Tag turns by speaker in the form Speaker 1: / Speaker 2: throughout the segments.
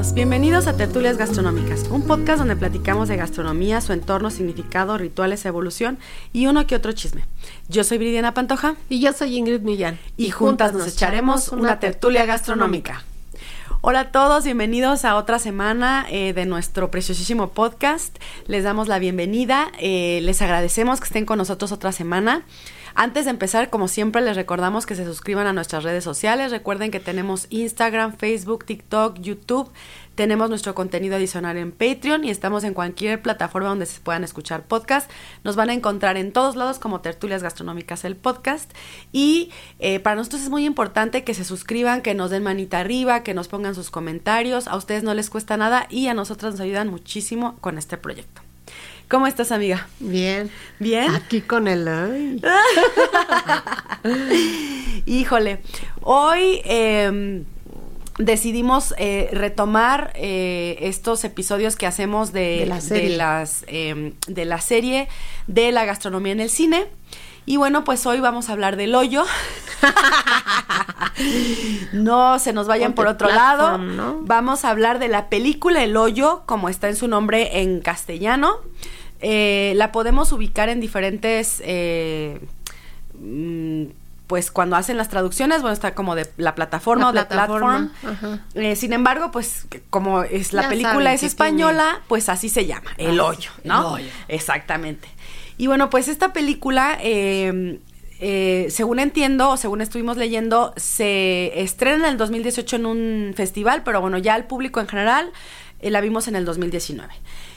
Speaker 1: Todos, bienvenidos a Tertulias Gastronómicas, un podcast donde platicamos de gastronomía, su entorno, significado, rituales, evolución y uno que otro chisme. Yo soy Bridiana Pantoja
Speaker 2: y yo soy Ingrid Millán
Speaker 1: y, juntas nos echaremos una tertulia gastronómica. Hola a todos, bienvenidos a otra semana eh, de nuestro preciosísimo podcast. Les damos la bienvenida, eh, les agradecemos que estén con nosotros otra semana. Antes de empezar, como siempre, les recordamos que se suscriban a nuestras redes sociales. Recuerden que tenemos Instagram, Facebook, TikTok, YouTube. Tenemos nuestro contenido adicional en Patreon y estamos en cualquier plataforma donde se puedan escuchar podcasts. Nos van a encontrar en todos lados como Tertulias Gastronómicas el podcast. Y eh, para nosotros es muy importante que se suscriban, que nos den manita arriba, que nos pongan sus comentarios. A ustedes no les cuesta nada y a nosotros nos ayudan muchísimo con este proyecto. ¿Cómo estás, amiga?
Speaker 2: Bien.
Speaker 1: ¿Bien?
Speaker 2: Aquí con el...
Speaker 1: Híjole, hoy em, decidimos eh, retomar eh, estos episodios que hacemos de,
Speaker 2: la
Speaker 1: las, em, de la serie de la gastronomía en el cine. Y bueno, pues hoy vamos a hablar del hoyo. no se nos vayan por otro lado. Vamos a hablar de la película El hoyo, como está en su nombre en castellano. Eh, la podemos ubicar en diferentes... Eh, mm, pues cuando hacen las traducciones, bueno, está como de la plataforma o de platform. Eh, sin embargo, pues como es la película es española, pues así se llama, El ah, Hoyo, ¿no? El hoyo. Exactamente. Y bueno, pues esta película, em, según entiendo, o según estuvimos leyendo, se estrena en el 2018 en un festival, pero bueno, ya el público en general la vimos en el 2019.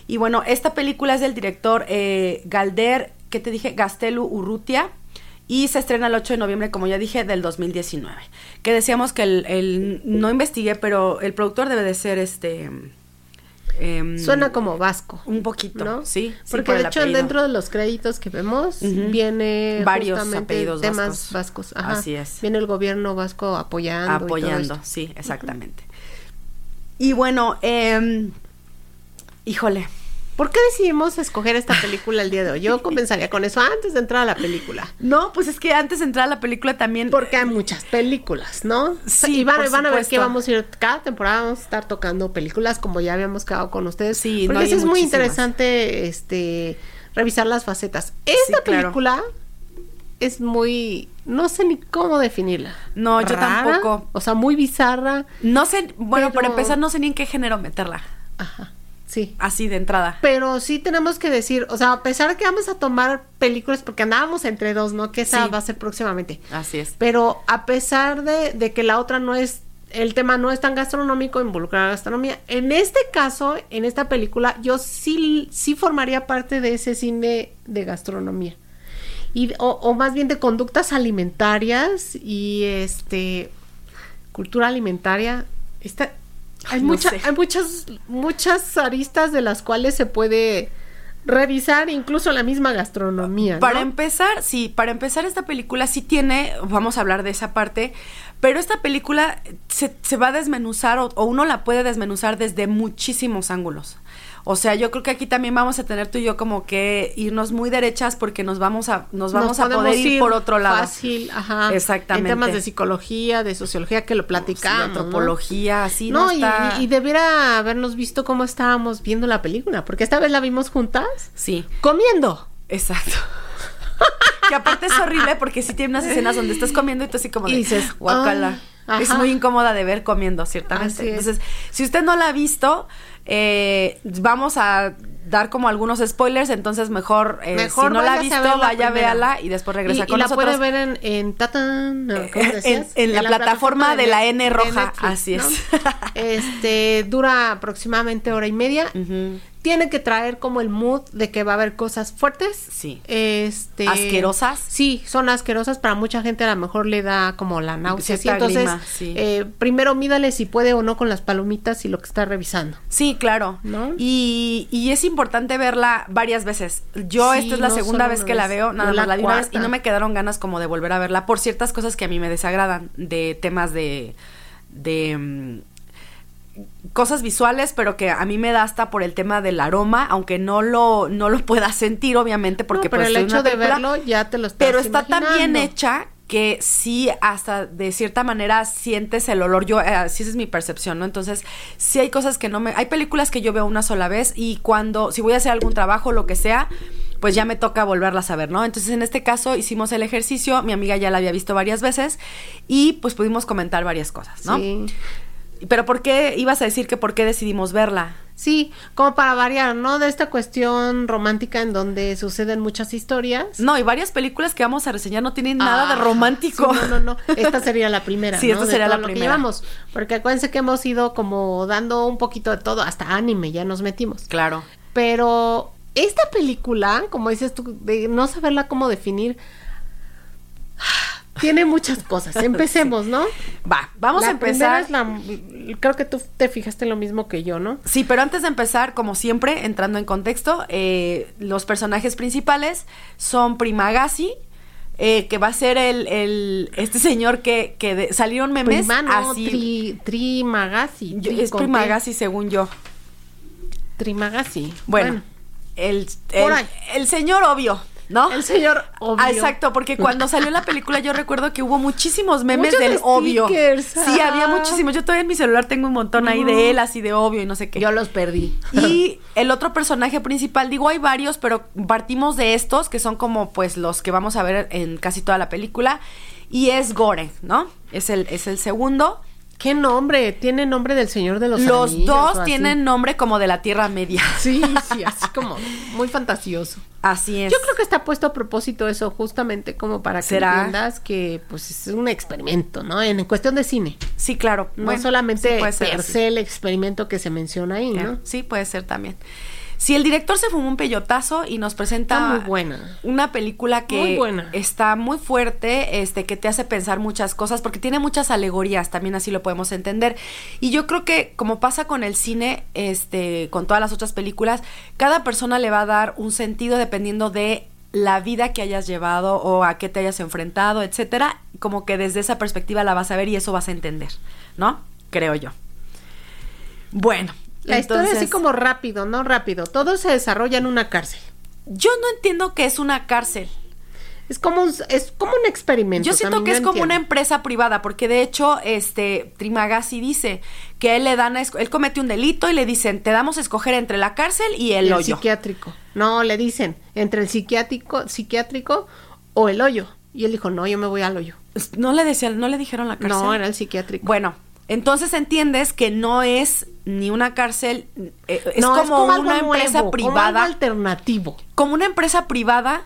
Speaker 1: Y bueno, esta película es del director eh, Galder, ¿qué te dije? Gastelu Urrutia. Y se estrena el 8 de noviembre, como ya dije, del 2019. Que decíamos que el, no investigué, pero el productor debe de ser este...
Speaker 2: Em, Suena como vasco.
Speaker 1: Un poquito, ¿no? Sí.
Speaker 2: Porque de hecho dentro de los créditos que vemos viene
Speaker 1: varios apellidos
Speaker 2: temas vascos.
Speaker 1: Así es.
Speaker 2: Viene el gobierno vasco apoyando.
Speaker 1: Apoyando, sí, exactamente. Y bueno, eh, Híjole.
Speaker 2: ¿Por qué decidimos escoger esta película el día de hoy? Yo comenzaría con eso antes de entrar a la película.
Speaker 1: No, pues es que antes de entrar a la película también.
Speaker 2: Porque hay muchas películas, ¿no?
Speaker 1: Sí.
Speaker 2: Y van, a ver que vamos a ir. Cada temporada vamos a estar tocando películas como ya habíamos quedado con ustedes.
Speaker 1: Sí,
Speaker 2: Porque eso es muy interesante este revisar las facetas. Esta película es muy. No sé ni cómo definirla.
Speaker 1: No, yo tampoco.
Speaker 2: O sea, muy bizarra.
Speaker 1: No sé. Bueno, para empezar, no sé ni en qué género meterla.
Speaker 2: Ajá. Sí.
Speaker 1: Así de entrada.
Speaker 2: Pero sí tenemos que decir, o sea, a pesar de que vamos a tomar películas, porque andábamos entre dos, ¿no? Que esa va a ser próximamente.
Speaker 1: Así es.
Speaker 2: Pero a pesar de, que la otra no es, el tema no es tan gastronómico, involucrar la gastronomía. En este caso, en esta película, yo sí, sí formaría parte de ese cine de gastronomía. Y, o, o más bien de conductas alimentarias y este cultura alimentaria. Esta, hay, hay muchas, muchas aristas de las cuales se puede revisar incluso la misma gastronomía.
Speaker 1: Para empezar, sí, para empezar esta película sí tiene, vamos a hablar de esa parte, pero esta película se, se va a desmenuzar o, uno la puede desmenuzar desde muchísimos ángulos. O sea, yo creo que aquí también vamos a tener tú y yo como que irnos muy derechas porque nos vamos a nos vamos a poder ir, por otro lado.
Speaker 2: Fácil, ajá.
Speaker 1: Exactamente.
Speaker 2: En temas de psicología, de sociología que lo platicamos, de
Speaker 1: antropología, así
Speaker 2: no, y, y, debiera habernos visto cómo estábamos viendo la película, porque esta vez la vimos juntas.
Speaker 1: Sí.
Speaker 2: Comiendo.
Speaker 1: Exacto. que aparte es horrible porque sí tiene unas escenas donde estás comiendo y tú así como de,
Speaker 2: dices,
Speaker 1: guacala. Es muy incómoda de ver comiendo, ciertamente. Entonces, si usted no la ha visto, Eh, vamos a dar como algunos spoilers, entonces mejor, eh, si no la ha visto, vaya, véala y después regresa con
Speaker 2: y la
Speaker 1: nosotros.
Speaker 2: puede ver en, en Tatan, no, ¿cómo
Speaker 1: en, en, la, plataforma, de, la N roja, así es.
Speaker 2: este, dura aproximadamente hora y media tiene que traer como el mood de que va a haber cosas fuertes.
Speaker 1: Sí.
Speaker 2: Este,
Speaker 1: asquerosas.
Speaker 2: Sí, son asquerosas. Para mucha gente a lo mejor le da como la náusea. Sí, entonces, eh, primero mídale si puede o no con las palomitas y lo que está revisando.
Speaker 1: Sí, claro. ¿No? Y, y es importante verla varias veces. Yo esta es la segunda vez que la veo, nada más la vi una vez y no me quedaron ganas como de volver a verla por ciertas cosas que a mí me desagradan de temas de de mm, cosas visuales, pero que a mí me da hasta por el tema del aroma, aunque no lo no lo pueda sentir obviamente porque
Speaker 2: pero
Speaker 1: pues,
Speaker 2: el hecho de verlo ya te lo estás
Speaker 1: Pero está tan bien hecha que sí hasta de cierta manera sientes el olor. Yo así es mi percepción, ¿no? Entonces, sí hay cosas que no me hay películas que yo veo una sola vez y cuando si voy a hacer algún trabajo lo que sea, pues ya me toca volverlas a ver, ¿no? Entonces, en este caso hicimos el ejercicio, mi amiga ya la había visto varias veces y pues pudimos comentar varias cosas, ¿no? Sí. Pero ¿por qué ibas a decir que por qué decidimos verla?
Speaker 2: Sí, como para variar, ¿no? De esta cuestión romántica en donde suceden muchas historias.
Speaker 1: No, y varias películas que vamos a reseñar no tienen nada de ah, romántico.
Speaker 2: no, no, no. Esta sería la primera.
Speaker 1: sí, esta sería la primera.
Speaker 2: porque acuérdense que hemos ido como dando un poquito de todo, hasta anime, ya nos metimos.
Speaker 1: Claro.
Speaker 2: Pero esta película, como dices tú, de no saberla cómo definir tiene muchas cosas. Empecemos, ¿no?
Speaker 1: Va, vamos a empezar.
Speaker 2: creo que tú te fijaste lo mismo que yo, ¿no?
Speaker 1: Sí, pero antes de empezar, como siempre, entrando en contexto, eh, los personajes principales son Primagasi, eh, que va a ser el, el este señor que, que salieron memes
Speaker 2: así. Trimagasi.
Speaker 1: es Primagasi según yo.
Speaker 2: Trimagasi.
Speaker 1: Bueno, el, el señor obvio. ¿No?
Speaker 2: El señor obvio.
Speaker 1: Ah, exacto, porque cuando salió la película yo recuerdo que hubo muchísimos memes del obvio. Sí, había ah. muchísimos. Yo todavía en mi celular tengo un montón ahí de él, así de obvio y no sé qué.
Speaker 2: Yo los perdí.
Speaker 1: Y el otro personaje principal, digo, hay varios, pero partimos de estos, que son como pues los que vamos a ver en casi toda la película. Y es Gore, ¿no? Es el, es el segundo.
Speaker 2: ¿Qué nombre? Tiene nombre del Señor de los
Speaker 1: Los dos tienen nombre como de la Tierra Media.
Speaker 2: Sí, sí, así como muy fantasioso.
Speaker 1: Así es.
Speaker 2: Yo creo que está puesto a propósito eso, justamente como para que entiendas que pues es un experimento, ¿no? En, cuestión de cine.
Speaker 1: Sí, claro.
Speaker 2: No solamente sí el experimento que se menciona ahí, ¿no?
Speaker 1: Sí, puede ser también. Si el director se fumó un peyotazo y nos presenta
Speaker 2: muy buena.
Speaker 1: una película que está muy fuerte, este, que te hace pensar muchas cosas, porque tiene muchas alegorías, también así lo podemos entender. Y yo creo que, como pasa con el cine, este, con todas las otras películas, cada persona le va a dar un sentido dependiendo de la vida que hayas llevado o a qué te hayas enfrentado, etcétera, como que desde esa perspectiva la vas a ver y eso vas a entender, ¿no? Creo yo. Bueno,
Speaker 2: la historia así como rápido, no rápido. Todo se desarrolla en una cárcel.
Speaker 1: Yo no entiendo qué es una cárcel.
Speaker 2: Es como un, es como un experimento.
Speaker 1: Yo siento que es como una empresa privada, porque de hecho, este Trimagasi dice que él le dan, a él comete un delito y le dicen, te damos a escoger entre la cárcel y el, hoyo.
Speaker 2: psiquiátrico. No, le dicen, entre el psiquiátrico, psiquiátrico o el hoyo. Y él dijo, no, yo me voy al hoyo.
Speaker 1: No le decían, no le dijeron la cárcel.
Speaker 2: No, era el psiquiátrico.
Speaker 1: Bueno, entonces entiendes que no es ni una cárcel, eh, es, como una empresa privada. Como
Speaker 2: alternativo.
Speaker 1: Como una empresa privada.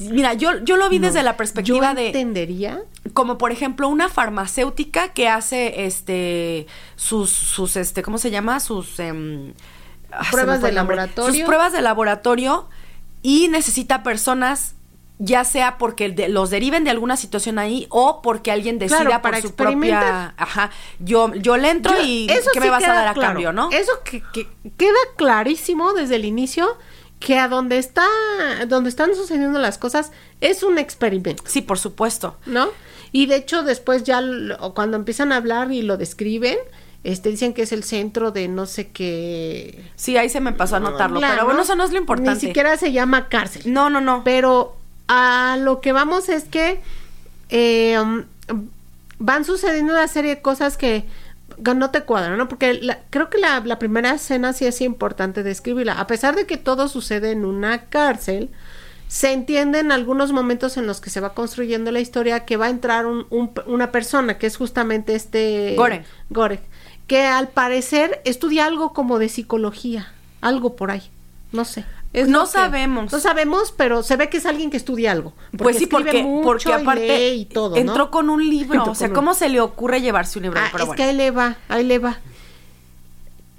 Speaker 1: Mira, yo, yo lo vi desde la perspectiva
Speaker 2: yo
Speaker 1: de.
Speaker 2: entendería.
Speaker 1: Como por ejemplo, una farmacéutica que hace este sus, sus este, ¿cómo se llama? Sus
Speaker 2: ah, pruebas de laboratorio.
Speaker 1: Sus pruebas de laboratorio y necesita personas ya sea porque los deriven de alguna situación ahí o porque alguien decida por su propia ajá yo yo le entro y qué me vas a dar a cambio no
Speaker 2: eso que, queda clarísimo desde el inicio que a donde está donde están sucediendo las cosas es un experimento
Speaker 1: sí por supuesto
Speaker 2: no y de hecho después ya cuando empiezan a hablar y lo describen este dicen que es el centro de no sé qué.
Speaker 1: Sí, ahí se me pasó a notarlo, pero bueno, eso no es lo importante.
Speaker 2: Ni siquiera se llama cárcel.
Speaker 1: No, no, no.
Speaker 2: Pero a lo que vamos es que eh, van sucediendo una serie de cosas que no te cuadran, ¿no? Porque creo que la, la, primera escena sí es importante describirla. A pesar de que todo sucede en una cárcel, se entiende en algunos momentos en los que se va construyendo la historia que va a entrar un, una persona que es justamente este
Speaker 1: Gore.
Speaker 2: Gore que al parecer estudia algo como de psicología, algo por ahí, no sé.
Speaker 1: No sabemos.
Speaker 2: No sabemos, pero se ve que es alguien que estudia algo.
Speaker 1: Pues sí, porque, porque aparte y todo, entró con un libro. o sea, ¿cómo se le ocurre llevarse un libro?
Speaker 2: Ah, es que ahí le va, ahí le va.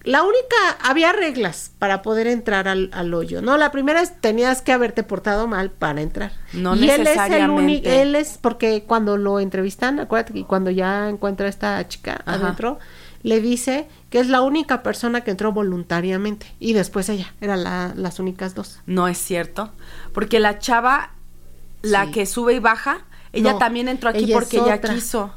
Speaker 2: La única, había reglas para poder entrar al, al, hoyo, ¿no? La primera es tenías que haberte portado mal para entrar.
Speaker 1: No y él es el único,
Speaker 2: él es, porque cuando lo entrevistan, acuérdate que cuando ya encuentra a esta chica adentro, le dice que es la única persona que entró voluntariamente y después ella, eran las únicas dos.
Speaker 1: No es cierto, porque la chava, la que sube y baja, ella también entró aquí porque ella quiso.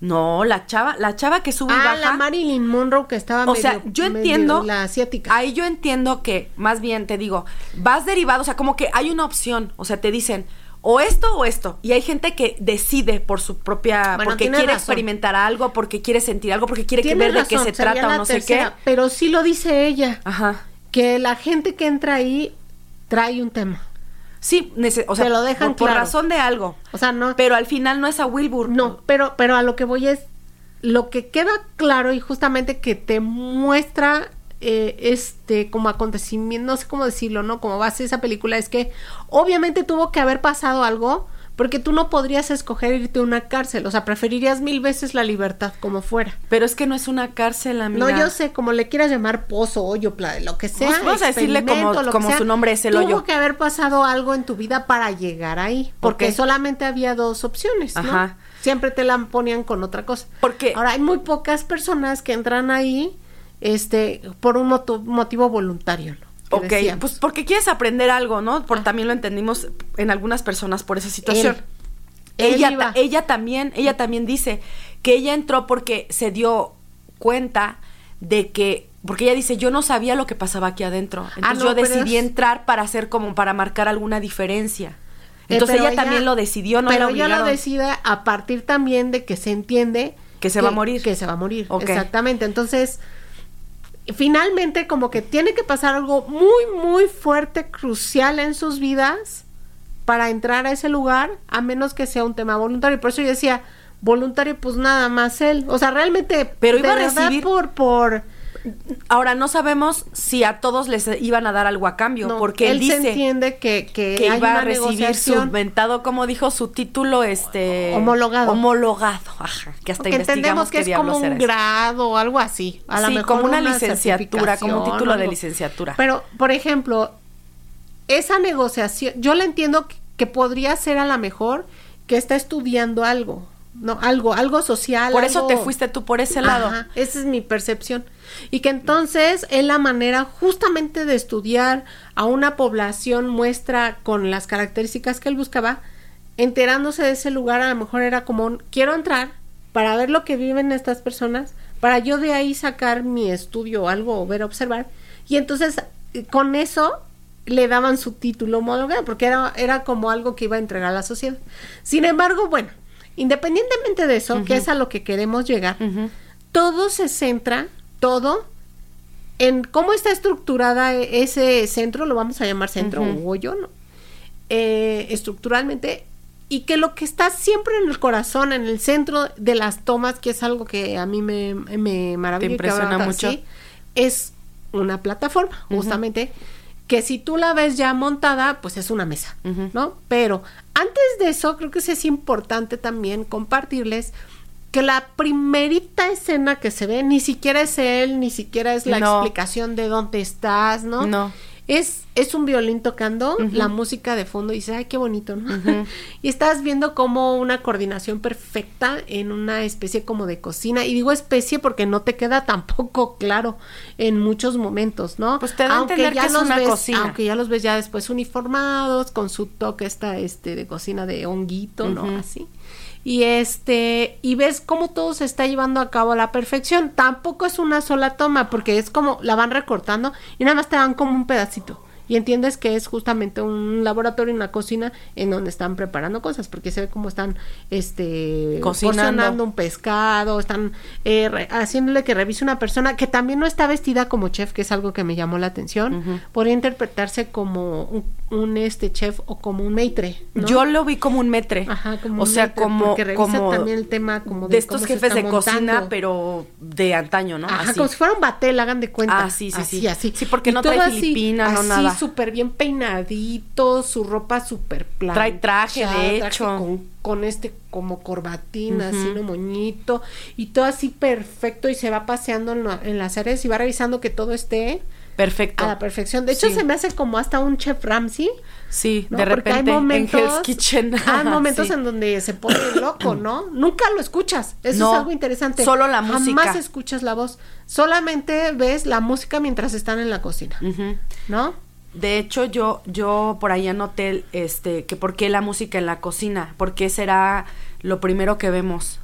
Speaker 1: No, la chava, la chava que sube y ah, baja.
Speaker 2: la Marilyn Monroe que estaba
Speaker 1: O sea, yo entiendo.
Speaker 2: La asiática.
Speaker 1: Ahí yo entiendo que, más bien te digo, vas derivado, o sea, como que hay una opción. O sea, te dicen, o esto o esto. Y hay gente que decide por su propia. porque quiere experimentar algo, porque quiere sentir algo, porque quiere ver de qué se trata o no sé qué.
Speaker 2: Pero sí lo dice ella.
Speaker 1: Ajá.
Speaker 2: Que la gente que entra ahí trae un tema.
Speaker 1: Sí, o sea,
Speaker 2: lo dejan
Speaker 1: por, razón de algo.
Speaker 2: O sea, no.
Speaker 1: Pero al final no es a Wilbur.
Speaker 2: No, pero, pero a lo que voy es lo que queda claro y justamente que te muestra eh, este como acontecimiento, no sé cómo decirlo, ¿no? Como base esa película es que obviamente tuvo que haber pasado algo porque tú no podrías escoger irte a una cárcel, o sea, preferirías mil veces la libertad como fuera.
Speaker 1: Pero es que no es una cárcel, amiga.
Speaker 2: No, yo sé, como le quieras llamar pozo, hoyo, lo que sea.
Speaker 1: Vamos a decirle como, como su nombre es el hoyo.
Speaker 2: Tuvo que haber pasado algo en tu vida para llegar ahí, porque solamente había dos opciones, ¿no? Ajá. Siempre te la ponían con otra cosa.
Speaker 1: Porque
Speaker 2: ahora hay muy pocas personas que entran ahí este por un motivo voluntario, ¿no?
Speaker 1: Ok, pues porque quieres aprender algo, ¿no? Por, ah. También lo entendimos en algunas personas por esa situación. ella, ella también, ella también dice que ella entró porque se dio cuenta de que, porque ella dice, yo no sabía lo que pasaba aquí adentro. Ah, Entonces yo decidí entrar para hacer como para marcar alguna diferencia. Eh, Entonces ella, también lo decidió, no
Speaker 2: Pero ella lo decide a partir también de que se entiende
Speaker 1: que se va a morir.
Speaker 2: Que se va a morir. Exactamente. Entonces, finalmente como que tiene que pasar algo muy, muy fuerte, crucial en sus vidas para entrar a ese lugar, a menos que sea un tema voluntario. Por eso yo decía, voluntario, pues nada más él. O sea, realmente,
Speaker 1: pero iba a recibir
Speaker 2: por, por
Speaker 1: Ahora, no sabemos si a todos les iban a dar algo a cambio, porque él, dice
Speaker 2: se entiende que, que,
Speaker 1: iba a recibir su inventado, como dijo su título, este
Speaker 2: homologado.
Speaker 1: Homologado, ajá, que hasta
Speaker 2: entendemos que es como un grado o algo así. A sí,
Speaker 1: como una, licenciatura, como un título de licenciatura.
Speaker 2: Pero, por ejemplo, esa negociación, yo le entiendo que podría ser a la mejor que está estudiando algo, no, algo, algo social.
Speaker 1: Por eso te fuiste tú por ese lado.
Speaker 2: esa es mi percepción. Y que entonces es la manera justamente de estudiar a una población muestra con las características que él buscaba, enterándose de ese lugar, a lo mejor era como, quiero entrar para ver lo que viven estas personas, para yo de ahí sacar mi estudio o algo, o ver, observar. Y entonces con eso le daban su título homologado, porque era, era como algo que iba a entregar a la sociedad. Sin embargo, bueno, independientemente de eso, que es a lo que queremos llegar, todo se centra todo en cómo está estructurada e-, ese centro, lo vamos a llamar centro o hoyo, ¿no? Eh, estructuralmente, y que lo que está siempre en el corazón, en el centro de las tomas, que es algo que a mí me, me maravilla.
Speaker 1: Te impresiona mucho.
Speaker 2: es una plataforma, justamente, que si tú la ves ya montada, pues es una mesa, ¿no? Pero antes de eso, creo que es importante también compartirles que la primerita escena que se ve ni siquiera es él, ni siquiera es la explicación de dónde estás, ¿no?
Speaker 1: No.
Speaker 2: Es, es un violín tocando, la música de fondo y dices, ay, qué bonito, ¿no? y estás viendo como una coordinación perfecta en una especie como de cocina. Y digo especie porque no te queda tampoco claro en muchos momentos, ¿no?
Speaker 1: Pues te da aunque entender ya que es una cocina.
Speaker 2: Aunque ya los ves ya después uniformados, con su toque esta, este, de cocina de honguito, ¿no? Así y este y ves cómo todo se está llevando a cabo a la perfección. Tampoco es una sola toma porque es como la van recortando y nada más te dan como un pedacito. Y entiendes que es justamente un laboratorio, una cocina en donde están preparando cosas, porque se ve cómo están este
Speaker 1: cocinando
Speaker 2: un pescado, están eh, haciéndole que revise una persona que también no está vestida como chef, que es algo que me llamó la atención. Podría interpretarse como un este chef o como un maitre.
Speaker 1: Yo lo vi como un metre.
Speaker 2: Ajá, como
Speaker 1: o sea, como, como
Speaker 2: también el tema como
Speaker 1: de, estos jefes de cocina, pero de antaño, ¿no?
Speaker 2: Ajá, como si fuera un batel, hagan de cuenta.
Speaker 1: Ah, sí, sí,
Speaker 2: así,
Speaker 1: sí.
Speaker 2: Así,
Speaker 1: Sí, porque no trae filipina, no nada.
Speaker 2: Súper bien peinadito, su ropa súper plana.
Speaker 1: Trae traje, de hecho.
Speaker 2: Con, con, este como corbatín, así, un moñito, y todo así perfecto, y se va paseando en, en las áreas y va revisando que todo esté
Speaker 1: Perfecto.
Speaker 2: A la perfección. De hecho, se me hace como hasta un chef Ramsey.
Speaker 1: Sí, de repente hay momentos, en Hell's Kitchen.
Speaker 2: Hay momentos en donde se pone loco, ¿no? Nunca lo escuchas. Eso es algo interesante.
Speaker 1: Solo la música.
Speaker 2: Jamás escuchas la voz. Solamente ves la música mientras están en la cocina. ¿No?
Speaker 1: De hecho, yo, yo por ahí anoté este, que por qué la música en la cocina, porque será lo primero que vemos.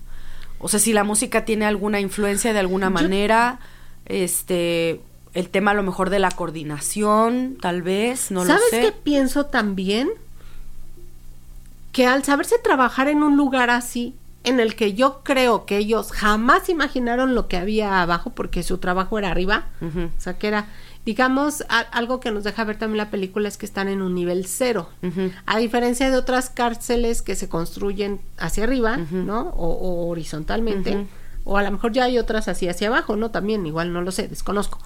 Speaker 1: O sea, si la música tiene alguna influencia de alguna manera, este, el tema a lo mejor de la coordinación, tal vez, no lo sé.
Speaker 2: ¿Sabes qué pienso también? Que al saberse trabajar en un lugar así, en el que yo creo que ellos jamás imaginaron lo que había abajo, porque su trabajo era arriba, o sea, que era, digamos, algo que nos deja ver también la película es que están en un nivel cero, a diferencia de otras cárceles que se construyen hacia arriba, ¿no? O, horizontalmente o a lo mejor ya hay otras así hacia abajo, ¿no? También, igual no lo sé, desconozco.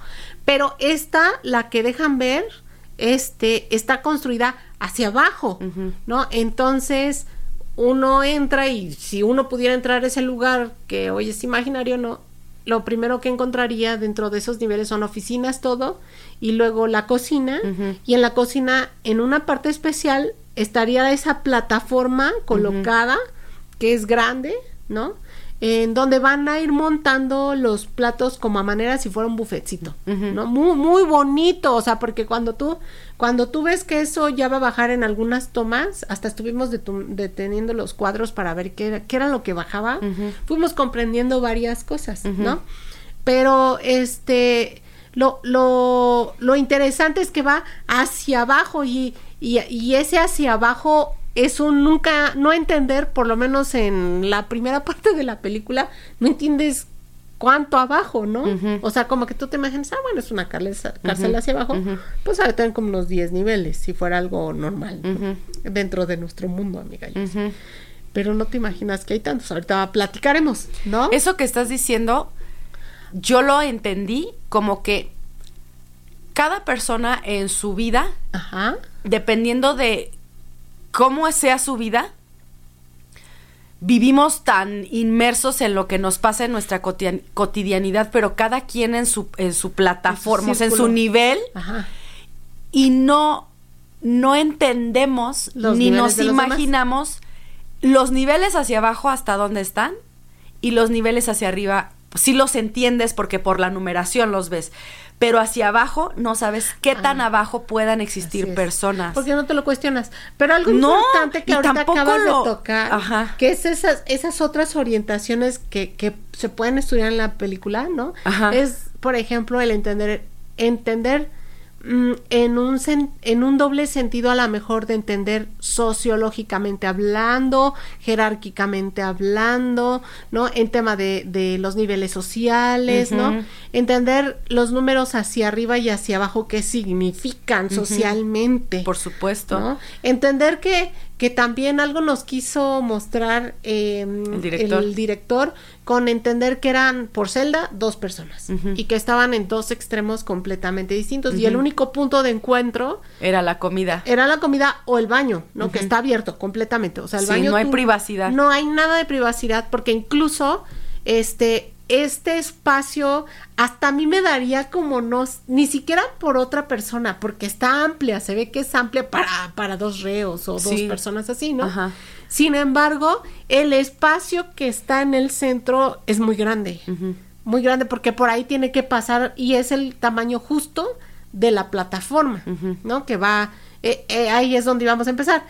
Speaker 2: Pero esta, la que dejan ver, este, está construida hacia abajo, ¿no? Entonces, uno entra y si uno pudiera entrar a ese lugar que hoy es imaginario, ¿no? Lo primero que encontraría dentro de esos niveles son oficinas, todo, y luego la cocina, y en la cocina, en una parte especial, estaría esa plataforma colocada, que es grande, ¿no? En donde van a ir montando los platos como a manera si fuera un bufetcito, ¿no? Muy, muy bonito, o sea, porque cuando tú, cuando tú ves que eso ya va a bajar en algunas tomas, hasta estuvimos deteniendo los cuadros para ver qué era, qué era lo que bajaba, fuimos comprendiendo varias cosas, ¿no? Pero este, lo, lo, lo interesante es que va hacia abajo y, y, y ese hacia abajo es un nunca, no entender, por lo menos en la primera parte de la película, no entiendes cuánto abajo, ¿no? O sea, como que tú te imaginas, ah, bueno, es una cárcel, hacia abajo, pues a tener como unos 10 niveles, si fuera algo normal, dentro de nuestro mundo, amiga. Pero no te imaginas que hay tantos, ahorita platicaremos, ¿no?
Speaker 1: Eso que estás diciendo, yo lo entendí como que cada persona en su vida, dependiendo de cómo sea su vida, vivimos tan inmersos en lo que nos pasa en nuestra cotidianidad, pero cada quien en su, en su plataforma, en su, nivel, y no, no entendemos ni nos imaginamos los niveles hacia abajo hasta dónde están y los niveles hacia arriba sí los entiendes porque por la numeración los ves, pero hacia abajo no sabes qué tan abajo puedan existir personas.
Speaker 2: Porque no te lo cuestionas. Pero algo importante que ahorita acabas de tocar, que es esas, esas otras orientaciones que, que se pueden estudiar en la película, ¿no? Es, por ejemplo, el entender, entender en un, en un doble sentido a lo mejor de entender sociológicamente hablando, jerárquicamente hablando, ¿no? En tema de, de los niveles sociales, ¿no? Entender los números hacia arriba y hacia abajo, qué significan socialmente.
Speaker 1: Por supuesto.
Speaker 2: ¿no? Entender que, que también algo nos quiso mostrar em, el director con entender que eran por celda dos personas y que estaban en dos extremos completamente distintos y el único punto de encuentro
Speaker 1: era la comida.
Speaker 2: Era la comida o el baño, ¿no? Que está abierto completamente, o sea, el
Speaker 1: sí,
Speaker 2: baño
Speaker 1: no hay privacidad.
Speaker 2: No hay nada de privacidad porque incluso este este espacio hasta a mí me daría como no, ni siquiera por otra persona, porque está amplia, se ve que es amplia para, para dos reos o dos personas así, ¿no? Ajá. Sin embargo, el espacio que está en el centro es muy grande, muy grande porque por ahí tiene que pasar y es el tamaño justo de la plataforma, ¿no? Que va, eh, eh, ahí es donde vamos a empezar.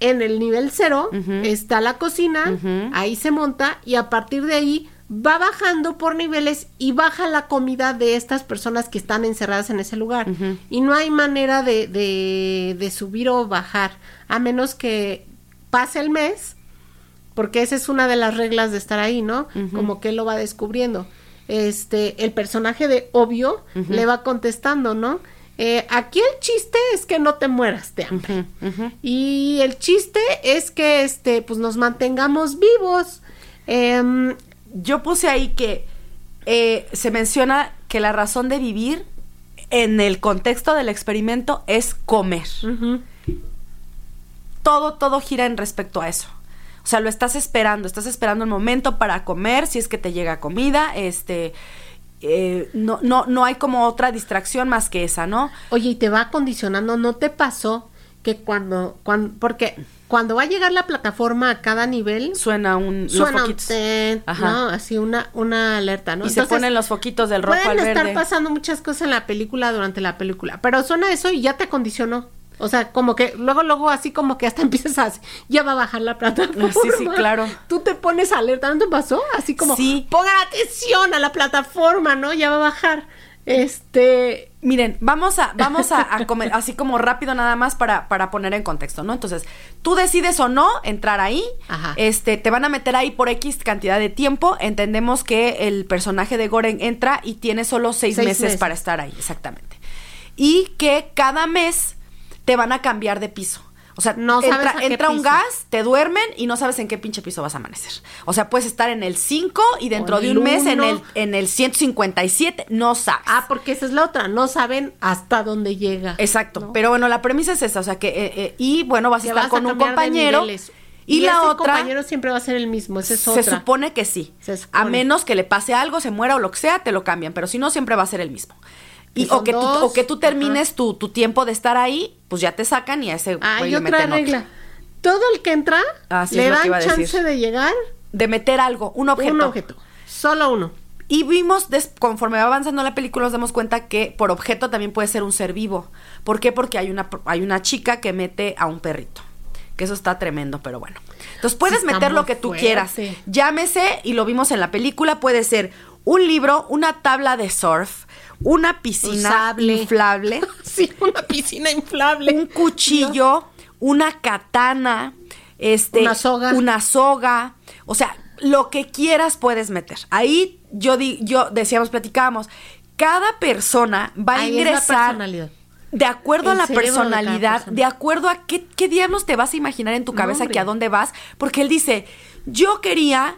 Speaker 2: En el nivel cero está la cocina, ahí se monta y a partir de ahí va bajando por niveles y baja la comida de estas personas que están encerradas en ese lugar. Y no hay manera de, de, de, subir o bajar, a menos que pase el mes, porque esa es una de las reglas de estar ahí, ¿no? Como que él lo va descubriendo. Este, el personaje de Obvio le va contestando, ¿no? Eh, aquí el chiste es que no te mueras de hambre. Y el chiste es que este, pues nos mantengamos vivos. Em,
Speaker 1: Yo puse ahí que eh, se menciona que la razón de vivir en el contexto del experimento es comer. Todo, todo gira en respecto a eso. O sea, lo estás esperando, estás esperando el momento para comer, si es que te llega comida, este, eh, no, no, no hay como otra distracción más que esa, ¿no?
Speaker 2: Oye, y te va condicionando, ¿no te pasó que cuando, cuando, porque cuando va a llegar la plataforma a cada nivel
Speaker 1: suena un
Speaker 2: suena un ¿no? Así una una alerta, ¿no?
Speaker 1: Y se ponen los foquitos del rojo al
Speaker 2: verde.
Speaker 1: Pueden
Speaker 2: estar pasando muchas cosas en la película durante la película, pero suena eso y ya te condicionó. O sea, como que luego, luego así como que hasta empiezas a, ya va a bajar la plataforma.
Speaker 1: Sí, sí, claro.
Speaker 2: Tú te pones alerta, ¿no te pasó? Así como, sí. pongan atención a la plataforma, ¿no? Ya va a bajar. Este,
Speaker 1: miren, vamos a, vamos a, a comer, así como rápido nada más para, para poner en contexto, ¿no? Entonces, tú decides o no entrar ahí, Ajá. este, te van a meter ahí por X cantidad de tiempo, entendemos que el personaje de Goren entra y tiene solo seis, seis meses, meses para estar ahí, exactamente. Y que cada mes te van a cambiar de piso. O sea, no entra, entra un gas, te duermen y no sabes en qué pinche piso vas a amanecer. O sea, puedes estar en el 5 y dentro de un uno. mes en el, en el 157, no sabes.
Speaker 2: Ah, porque esa es la otra, no saben hasta dónde llega.
Speaker 1: Exacto, ¿no? pero bueno, la premisa es esa, o sea que, eh, eh, y bueno, vas a estar vas con a un compañero.
Speaker 2: Y, y la otra. compañero siempre va a ser el mismo, esa es
Speaker 1: se
Speaker 2: otra.
Speaker 1: supone que sí. A menos que le pase algo, se muera o lo que sea, te lo cambian, pero si no, siempre va a ser el mismo. Y, o, que tú, o, que tú, termines tu, tu, tiempo de estar ahí, pues ya te sacan y a ese
Speaker 2: ah, güey le meten regla. Otro. Todo el que entra Así le dan chance de llegar.
Speaker 1: De meter algo, un objeto.
Speaker 2: Un objeto. Solo uno.
Speaker 1: Y vimos, conforme va avanzando la película, nos damos cuenta que por objeto también puede ser un ser vivo. ¿Por qué? Porque hay una, hay una chica que mete a un perrito. Que eso está tremendo, pero bueno. Entonces puedes sí, meter lo que tú fuerte. quieras. Llámese, y lo vimos en la película, puede ser un libro, una tabla de surf, una piscina
Speaker 2: Usable.
Speaker 1: inflable.
Speaker 2: sí, una piscina inflable.
Speaker 1: Un cuchillo, una katana, este,
Speaker 2: una soga.
Speaker 1: Una soga. O sea, lo que quieras puedes meter. Ahí yo, di, yo decíamos, platicábamos, cada persona va
Speaker 2: Ahí
Speaker 1: a ingresar. De acuerdo
Speaker 2: El
Speaker 1: a la
Speaker 2: de
Speaker 1: personalidad, de, acuerdo a qué, qué diablos te vas a imaginar en tu cabeza
Speaker 2: No,
Speaker 1: que a dónde vas, porque él dice, yo quería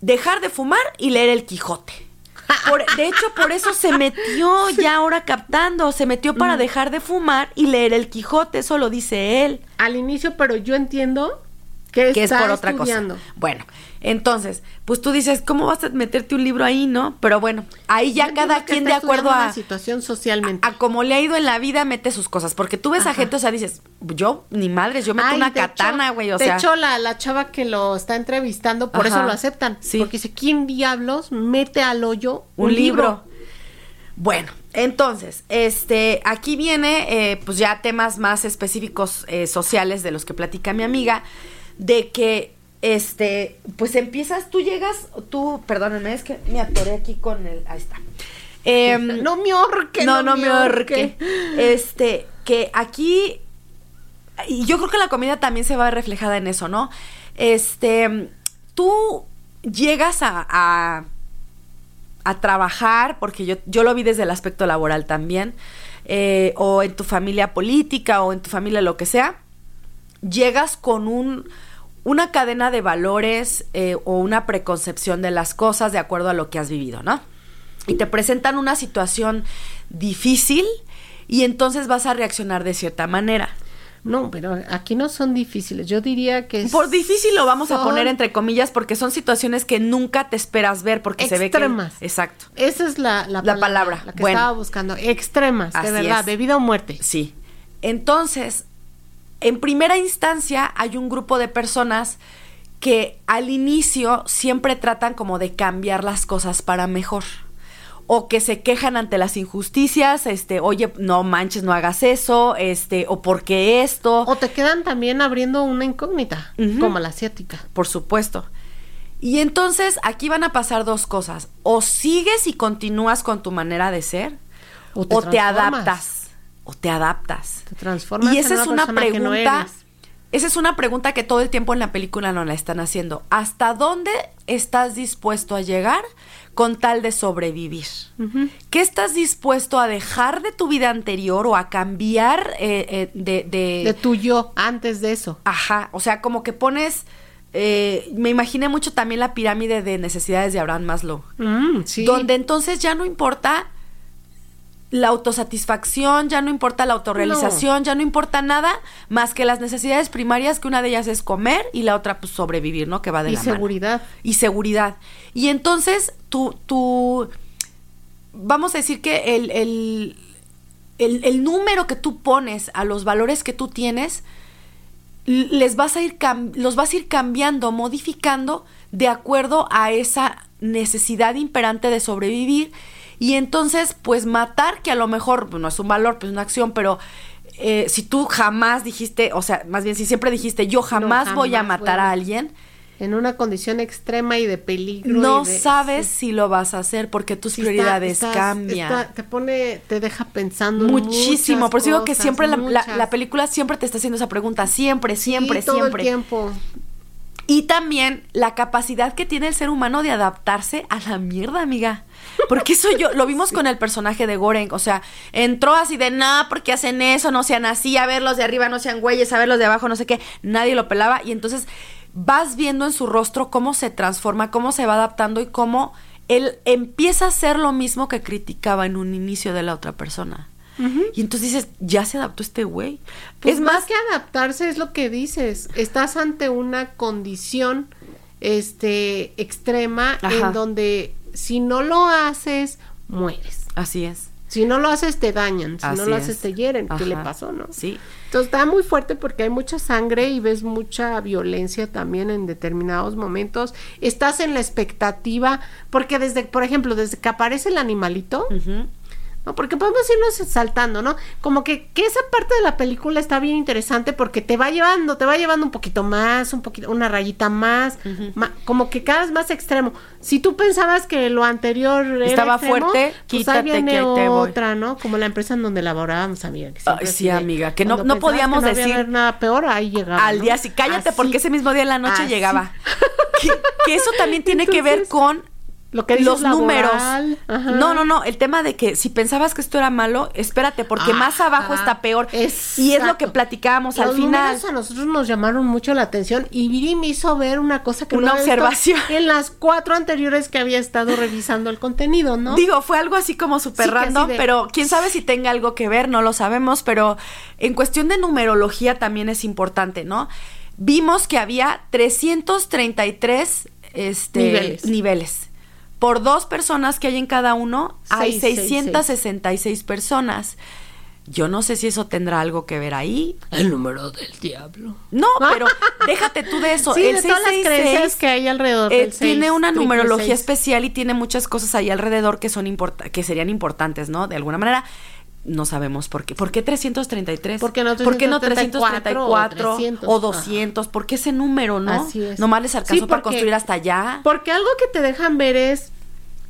Speaker 1: dejar de fumar y leer el Quijote. Por, de hecho, por eso se metió ya ahora captando, se metió para dejar de fumar y leer el Quijote, eso lo dice él.
Speaker 2: Al inicio, pero yo entiendo que,
Speaker 1: que es
Speaker 2: está
Speaker 1: por otra
Speaker 2: estudiando.
Speaker 1: cosa. Bueno, entonces, pues tú dices, ¿cómo vas a meterte un libro ahí, no? Pero bueno, ahí ya
Speaker 2: Yo
Speaker 1: cada quien de acuerdo a,
Speaker 2: la situación socialmente.
Speaker 1: a como le ha ido en la vida mete sus cosas, porque tú ves a gente, o sea, dices, yo ni madres, yo meto
Speaker 2: Ay,
Speaker 1: una
Speaker 2: de
Speaker 1: katana, güey, o
Speaker 2: de
Speaker 1: sea,
Speaker 2: hecho, la, la chava que lo está entrevistando, por
Speaker 1: Ajá.
Speaker 2: eso lo aceptan.
Speaker 1: Sí.
Speaker 2: Porque dice, ¿quién diablos mete al hoyo
Speaker 1: un, libro. Bueno, entonces, este, aquí viene, eh, pues ya temas más específicos eh, sociales de los que platica mi amiga, de que, este, pues empiezas, tú llegas, tú, perdónenme, es que me atoré aquí con el, ahí está. Em,
Speaker 2: no me ahorque,
Speaker 1: no, no me ahorque. Este, que aquí, y yo creo que la comida también se va reflejada en eso, ¿no? Este, tú llegas a, a, a trabajar, porque yo, yo lo vi desde el aspecto laboral también, eh, o en tu familia política, o en tu familia lo que sea, llegas con un una cadena de valores eh, o una preconcepción de las cosas de acuerdo a lo que has vivido, ¿no? Y te presentan una situación difícil y entonces vas a reaccionar de cierta manera.
Speaker 2: No, pero aquí no son difíciles. Yo diría que
Speaker 1: Por difícil lo vamos a poner entre comillas porque son situaciones que nunca te esperas ver porque se ve
Speaker 2: Extremas.
Speaker 1: Exacto.
Speaker 2: Esa es la, la,
Speaker 1: La palabra.
Speaker 2: La que
Speaker 1: Bueno.
Speaker 2: estaba buscando. Extremas,
Speaker 1: Así
Speaker 2: de verdad,
Speaker 1: es.
Speaker 2: de vida o muerte.
Speaker 1: Sí. Entonces, en primera instancia hay un grupo de personas que al inicio siempre tratan como de cambiar las cosas para mejor. O que se quejan ante las injusticias, este, oye, no manches, no hagas eso, este, o porque esto.
Speaker 2: O te quedan también abriendo una incógnita, como la asiática.
Speaker 1: Por supuesto. Y entonces aquí van a pasar dos cosas. O sigues y continúas con tu manera de ser,
Speaker 2: O
Speaker 1: o
Speaker 2: te
Speaker 1: adaptas. O te adaptas.
Speaker 2: Te transformas
Speaker 1: Y esa
Speaker 2: en
Speaker 1: es
Speaker 2: una que no
Speaker 1: pregunta
Speaker 2: eres.
Speaker 1: esa es una pregunta que todo el tiempo en la película nos la están haciendo. ¿Hasta dónde estás dispuesto a llegar con tal de sobrevivir? ¿Qué estás dispuesto a dejar de tu vida anterior o a cambiar eh, eh, de, de...
Speaker 2: De tu yo antes de eso.
Speaker 1: Ajá, o sea, como que pones... Eh, me imaginé mucho también la pirámide de necesidades de Abraham Maslow.
Speaker 2: Mm, sí.
Speaker 1: Donde entonces ya no importa la autosatisfacción, ya no importa la autorrealización, ya no importa nada más que las necesidades primarias, que una de ellas es comer y la otra pues sobrevivir, ¿no? Que va de
Speaker 2: y
Speaker 1: la mano.
Speaker 2: seguridad.
Speaker 1: Y seguridad. Y entonces tú, tú, vamos a decir que el, el, el, el número que tú pones a los valores que tú tienes, les vas a ir los vas a ir cambiando, modificando de acuerdo a esa necesidad imperante de sobrevivir y entonces pues matar que a lo mejor no es un valor, pues una acción, pero eh, si tú jamás dijiste, o sea, más bien si siempre dijiste yo jamás, voy a matar
Speaker 2: voy a-
Speaker 1: a alguien,
Speaker 2: En una condición extrema y de peligro.
Speaker 1: no
Speaker 2: de-
Speaker 1: sabes
Speaker 2: sí.
Speaker 1: si lo vas a hacer porque tus
Speaker 2: está-
Speaker 1: prioridades
Speaker 2: estás-
Speaker 1: cambian.
Speaker 2: está- te pone, te deja pensando en
Speaker 1: Muchísimo, por eso digo que siempre la, la- la película siempre te está haciendo esa pregunta, siempre, siempre,
Speaker 2: Sí, todo
Speaker 1: siempre.
Speaker 2: el tiempo.
Speaker 1: Y también la capacidad que tiene el ser humano de adaptarse a la mierda, amiga. Porque eso yo, lo vimos con el personaje de Goren, o sea, entró así de, nada, porque hacen eso? No sean así, a ver los de arriba no sean güeyes, a ver los de abajo no sé qué, nadie lo pelaba y entonces vas viendo en su rostro cómo se transforma, cómo se va adaptando y cómo él empieza a hacer lo mismo que criticaba en un inicio de la otra persona. Y entonces dices, ya se adaptó este güey.
Speaker 2: Pues
Speaker 1: es
Speaker 2: más,
Speaker 1: más
Speaker 2: que adaptarse es lo que dices. Estás ante una condición este extrema
Speaker 1: Ajá.
Speaker 2: en donde si no lo haces, mueres.
Speaker 1: Así es.
Speaker 2: Si no lo haces, te dañan. Si
Speaker 1: Así
Speaker 2: no lo
Speaker 1: es.
Speaker 2: haces, te hieren. ¿Qué le
Speaker 1: Ajá.
Speaker 2: pasó, no?
Speaker 1: Sí.
Speaker 2: Entonces está muy fuerte porque hay mucha sangre y ves mucha violencia también en determinados momentos. Estás en la expectativa, porque desde, por ejemplo, desde que aparece el animalito. ¿No? Porque podemos irnos saltando, ¿no? Como que, que esa parte de la película está bien interesante porque te va llevando, te va llevando un poquito más, un poquito, una rayita más, ma- como que cada vez más extremo. Si tú pensabas que lo anterior era
Speaker 1: Estaba
Speaker 2: extremo,
Speaker 1: fuerte,
Speaker 2: pues
Speaker 1: quítate
Speaker 2: ahí viene
Speaker 1: que te voy.
Speaker 2: otra, ¿no? Como la empresa en donde laborábamos, amiga. que
Speaker 1: Ay, sí, amiga, que no- no podíamos
Speaker 2: que no
Speaker 1: decir-
Speaker 2: haber nada peor, ahí llegaba.
Speaker 1: Al
Speaker 2: ¿no?
Speaker 1: día sí, cállate
Speaker 2: Así.
Speaker 1: porque ese mismo día en la noche
Speaker 2: Así.
Speaker 1: llegaba. Que, que eso también tiene que ver con
Speaker 2: Lo que
Speaker 1: los números. No, no, no, el tema de que si pensabas que esto era malo, espérate, porque más abajo está peor. Y es lo que platicábamos
Speaker 2: Los
Speaker 1: al final.
Speaker 2: números a nosotros nos llamaron mucho la atención y Viri me hizo ver una cosa que
Speaker 1: Una
Speaker 2: no había visto
Speaker 1: observación.
Speaker 2: en las cuatro anteriores que había estado revisando el contenido, ¿no?
Speaker 1: Digo, fue algo así como súper
Speaker 2: Sí,
Speaker 1: random,
Speaker 2: de-
Speaker 1: pero quién sabe si tenga algo que ver, no lo sabemos, pero en cuestión de numerología también es importante, ¿no? Vimos que había 333 este,
Speaker 2: Niveles.
Speaker 1: niveles. Por dos personas que hay en cada uno, hay
Speaker 2: Seis, seis,
Speaker 1: 666 personas. Yo no sé si eso tendrá algo que ver ahí.
Speaker 2: el número del diablo.
Speaker 1: No, pero déjate tú de eso.
Speaker 2: Sí,
Speaker 1: el
Speaker 2: de todas las
Speaker 1: 666
Speaker 2: creencias que hay alrededor
Speaker 1: eh,
Speaker 2: del seis,
Speaker 1: tiene una numerología
Speaker 2: seis.
Speaker 1: especial y tiene muchas cosas ahí alrededor que son que serían importantes, ¿no? De alguna manera no sabemos por qué. ¿Por qué 333?
Speaker 2: ¿Por qué no
Speaker 1: ¿Por qué no
Speaker 2: 334
Speaker 1: 334
Speaker 2: o 300?
Speaker 1: o 200? ¿Por qué ese número, no?
Speaker 2: Así es.
Speaker 1: Nomás les alcanzó
Speaker 2: Sí,
Speaker 1: para construir hasta allá.
Speaker 2: Porque algo que te dejan ver es,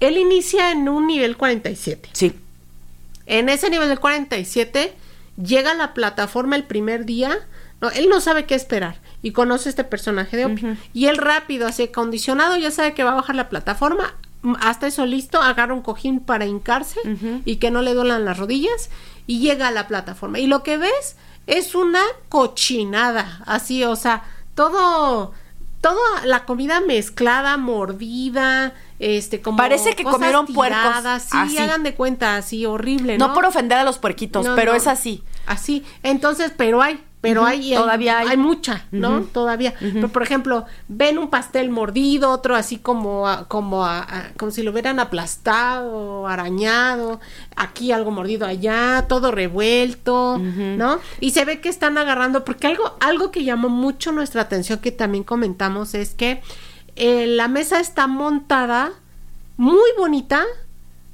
Speaker 2: él inicia en un nivel 47.
Speaker 1: Sí.
Speaker 2: En ese nivel del 47 llega a la plataforma el primer día. No, él no sabe qué esperar y conoce este personaje de Opio. Y él rápido, así condicionado, ya sabe que va a bajar la plataforma. Hasta eso listo, agarra un cojín para hincarse y que no le duelan las rodillas y llega a la plataforma. Y lo que ves es una cochinada, así, o sea, todo, toda la comida mezclada, mordida, este, como
Speaker 1: Parece que
Speaker 2: cosas
Speaker 1: comieron puercos,
Speaker 2: Sí,
Speaker 1: así.
Speaker 2: hagan de cuenta, así horrible,
Speaker 1: No,
Speaker 2: ¿no?
Speaker 1: por ofender a los puerquitos,
Speaker 2: No,
Speaker 1: pero
Speaker 2: no.
Speaker 1: es así.
Speaker 2: Así, entonces, pero hay, pero
Speaker 1: Ujú,
Speaker 2: hay,
Speaker 1: todavía hay.
Speaker 2: hay mucha, ¿no? Todavía. Pero, por ejemplo, ven un pastel mordido, otro así como, a- como, a- a- como si lo hubieran aplastado, arañado, aquí algo mordido allá, todo revuelto, ¿no? Y se ve que están agarrando, porque algo, algo que llamó mucho nuestra atención que también comentamos es que eh, la mesa está montada muy bonita,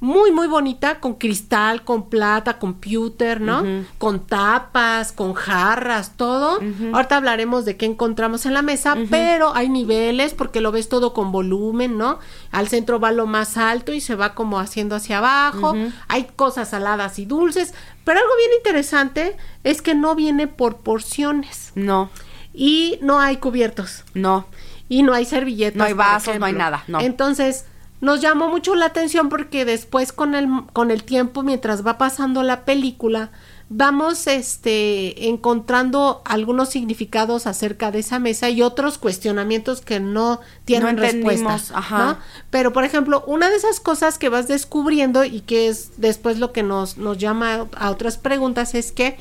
Speaker 2: muy, muy bonita, con cristal, con plata, computer, ¿no? Con tapas, con jarras, todo. Ahorita hablaremos de qué encontramos en la mesa, pero hay niveles porque lo ves todo con volumen, ¿no? Al centro va lo más alto y se va como haciendo hacia abajo. Hay cosas saladas y dulces, pero algo bien interesante es que no viene por porciones.
Speaker 1: No.
Speaker 2: y no hay cubiertos.
Speaker 1: No.
Speaker 2: Y no hay servilletas.
Speaker 1: No hay vasos, no hay nada, no.
Speaker 2: Entonces, nos llamó mucho la atención porque después con el, con el tiempo, mientras va pasando la película, vamos este encontrando algunos significados acerca de esa mesa y otros cuestionamientos que no tienen respuesta Ajá. Pero por ejemplo, una de esas cosas que vas descubriendo y que es después lo que nos, nos llama a otras preguntas es que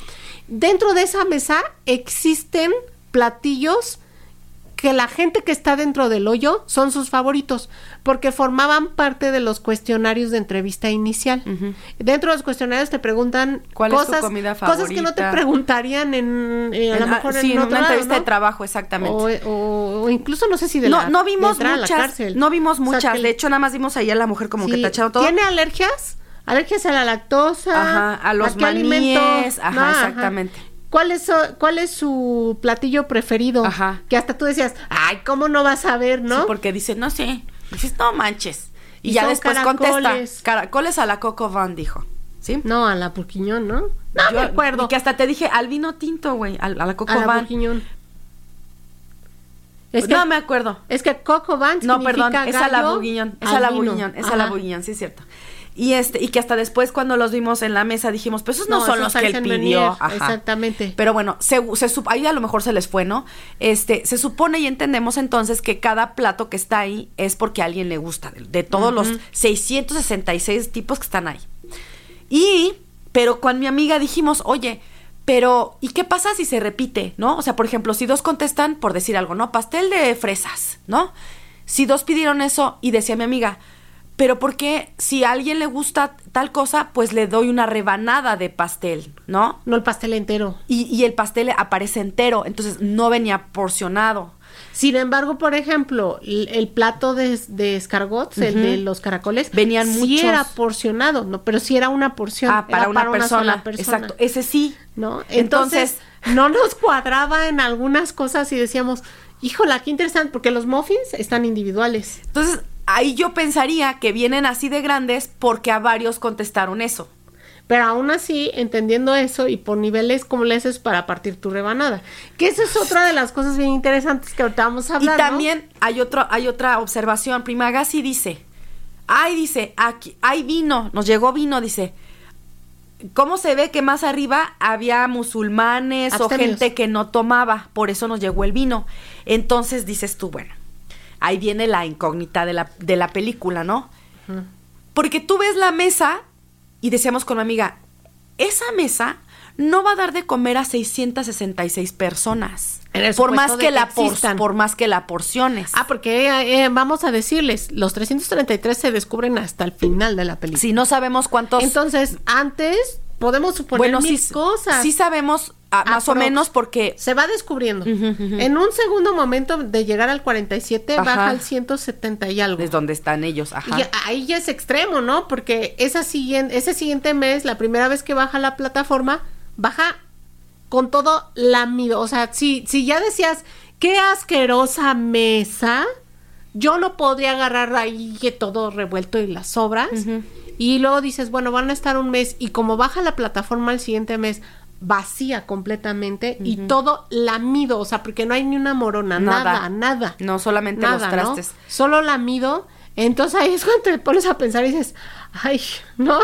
Speaker 2: dentro de esa mesa existen platillos que la gente que está dentro del hoyo son sus favoritos, porque formaban parte de los cuestionarios de entrevista inicial. Dentro de los cuestionarios te preguntan
Speaker 1: ¿Cuál
Speaker 2: cosas,
Speaker 1: es tu comida favorita?
Speaker 2: cosas que no te preguntarían en, eh, a lo mejor
Speaker 1: sí,
Speaker 2: en,
Speaker 1: una entrevista de trabajo, exactamente.
Speaker 2: O, o, incluso no sé si de
Speaker 1: no,
Speaker 2: la,
Speaker 1: no vimos
Speaker 2: de
Speaker 1: muchas, no vimos muchas. de hecho, nada más vimos ahí a la mujer como
Speaker 2: sí,
Speaker 1: que tacharon todo.
Speaker 2: ¿Tiene alergias? Alergias a la lactosa,
Speaker 1: ajá, a los
Speaker 2: ¿a
Speaker 1: maníes, ajá, no, exactamente. Ajá.
Speaker 2: ¿Cuál es, ¿Cuál es su platillo preferido?
Speaker 1: Ajá.
Speaker 2: Que hasta tú decías, ay, ¿cómo no vas a ver, no?
Speaker 1: Sí, porque dice, no sé. Dices, no manches. Y, y ya después caracoles. contesta, caracoles a la Coco Van, dijo. ¿Sí?
Speaker 2: No, a la Purquiñón, ¿no? No
Speaker 1: Yo,
Speaker 2: me acuerdo.
Speaker 1: Y que hasta te dije, al vino tinto, güey, a, a, la Coco
Speaker 2: a la
Speaker 1: Van.
Speaker 2: Purquiñón.
Speaker 1: Es que, no me acuerdo.
Speaker 2: Es que Coco Van
Speaker 1: No, perdón, es a la Bourguignon. Es a la Bourguignon, es a la Bourguignon, sí es cierto. Y este, y que hasta después cuando los vimos en la mesa dijimos, pues esos no, no son los que él pidió.
Speaker 2: Ajá. Exactamente.
Speaker 1: Pero bueno, se, se, ahí a lo mejor se les fue, ¿no? Este, se supone y entendemos entonces que cada plato que está ahí es porque a alguien le gusta, de, de todos uh -huh. los 666 tipos que están ahí. Y, pero con mi amiga dijimos, oye, pero, ¿y qué pasa si se repite, no? O sea, por ejemplo, si dos contestan, por decir algo, ¿no? Pastel de fresas, ¿no? Si dos pidieron eso y decía mi amiga, pero ¿por qué si a alguien le gusta tal cosa, pues le doy una rebanada de pastel, ¿no?
Speaker 2: No el pastel entero.
Speaker 1: Y, y el pastel aparece entero, entonces no venía porcionado.
Speaker 2: Sin embargo, por ejemplo, el, el plato de, de escargots, uh -huh. el de los caracoles,
Speaker 1: venían
Speaker 2: sí
Speaker 1: muchos.
Speaker 2: era porcionado, no, pero sí era una porción.
Speaker 1: Ah, para, una,
Speaker 2: para
Speaker 1: persona.
Speaker 2: una, sola persona.
Speaker 1: Exacto, ese sí.
Speaker 2: ¿No? Entonces, Entonces, no nos cuadraba en algunas cosas y decíamos, híjola, qué interesante, porque los muffins están individuales.
Speaker 1: Entonces, ahí yo pensaría que vienen así de grandes porque a varios contestaron eso.
Speaker 2: Pero aún así, entendiendo eso y por niveles, ¿cómo le haces para partir tu rebanada? Que esa es otra de las cosas bien interesantes que ahorita vamos a hablar.
Speaker 1: Y también
Speaker 2: ¿no?
Speaker 1: hay, otro, hay otra observación. Prima Gassi dice, ay, dice, aquí hay vino, nos llegó vino, dice. ¿Cómo se ve que más arriba había musulmanes o gente que no tomaba? Por eso nos llegó el vino. Entonces dices tú, bueno, ahí viene la incógnita de la, de la película, ¿no? Uh -huh. Porque tú ves la mesa y decíamos con mi amiga, esa mesa no va a dar de comer a 666 personas. Por más que, la por, por, más que la porciones.
Speaker 2: Ah, porque eh, eh, vamos a decirles, los 333 se descubren hasta el final de la película.
Speaker 1: Si no sabemos cuántos.
Speaker 2: Entonces, antes podemos suponer
Speaker 1: bueno,
Speaker 2: mil
Speaker 1: sí,
Speaker 2: cosas.
Speaker 1: Sí sabemos a, más o menos porque
Speaker 2: se va descubriendo. Uh -huh, uh -huh. En un segundo momento de llegar al 47 Ajá. baja al 170 y algo.
Speaker 1: Es donde están ellos. Ajá.
Speaker 2: Y ahí ya es extremo, ¿no? Porque esa siguiente, ese siguiente mes, la primera vez que baja la plataforma, baja con todo lamido. O sea, si, si ya decías, qué asquerosa mesa, yo no podría agarrar ahí todo revuelto y las sobras. Uh -huh. Y luego dices, bueno, van a estar un mes y como baja la plataforma el siguiente mes, vacía completamente uh -huh. y todo lamido, o sea, porque no hay ni una morona, nada, nada. nada
Speaker 1: no, solamente
Speaker 2: nada,
Speaker 1: los trastes.
Speaker 2: ¿no? Solo lamido. Entonces ahí es cuando te pones a pensar y dices, ay, ¿no?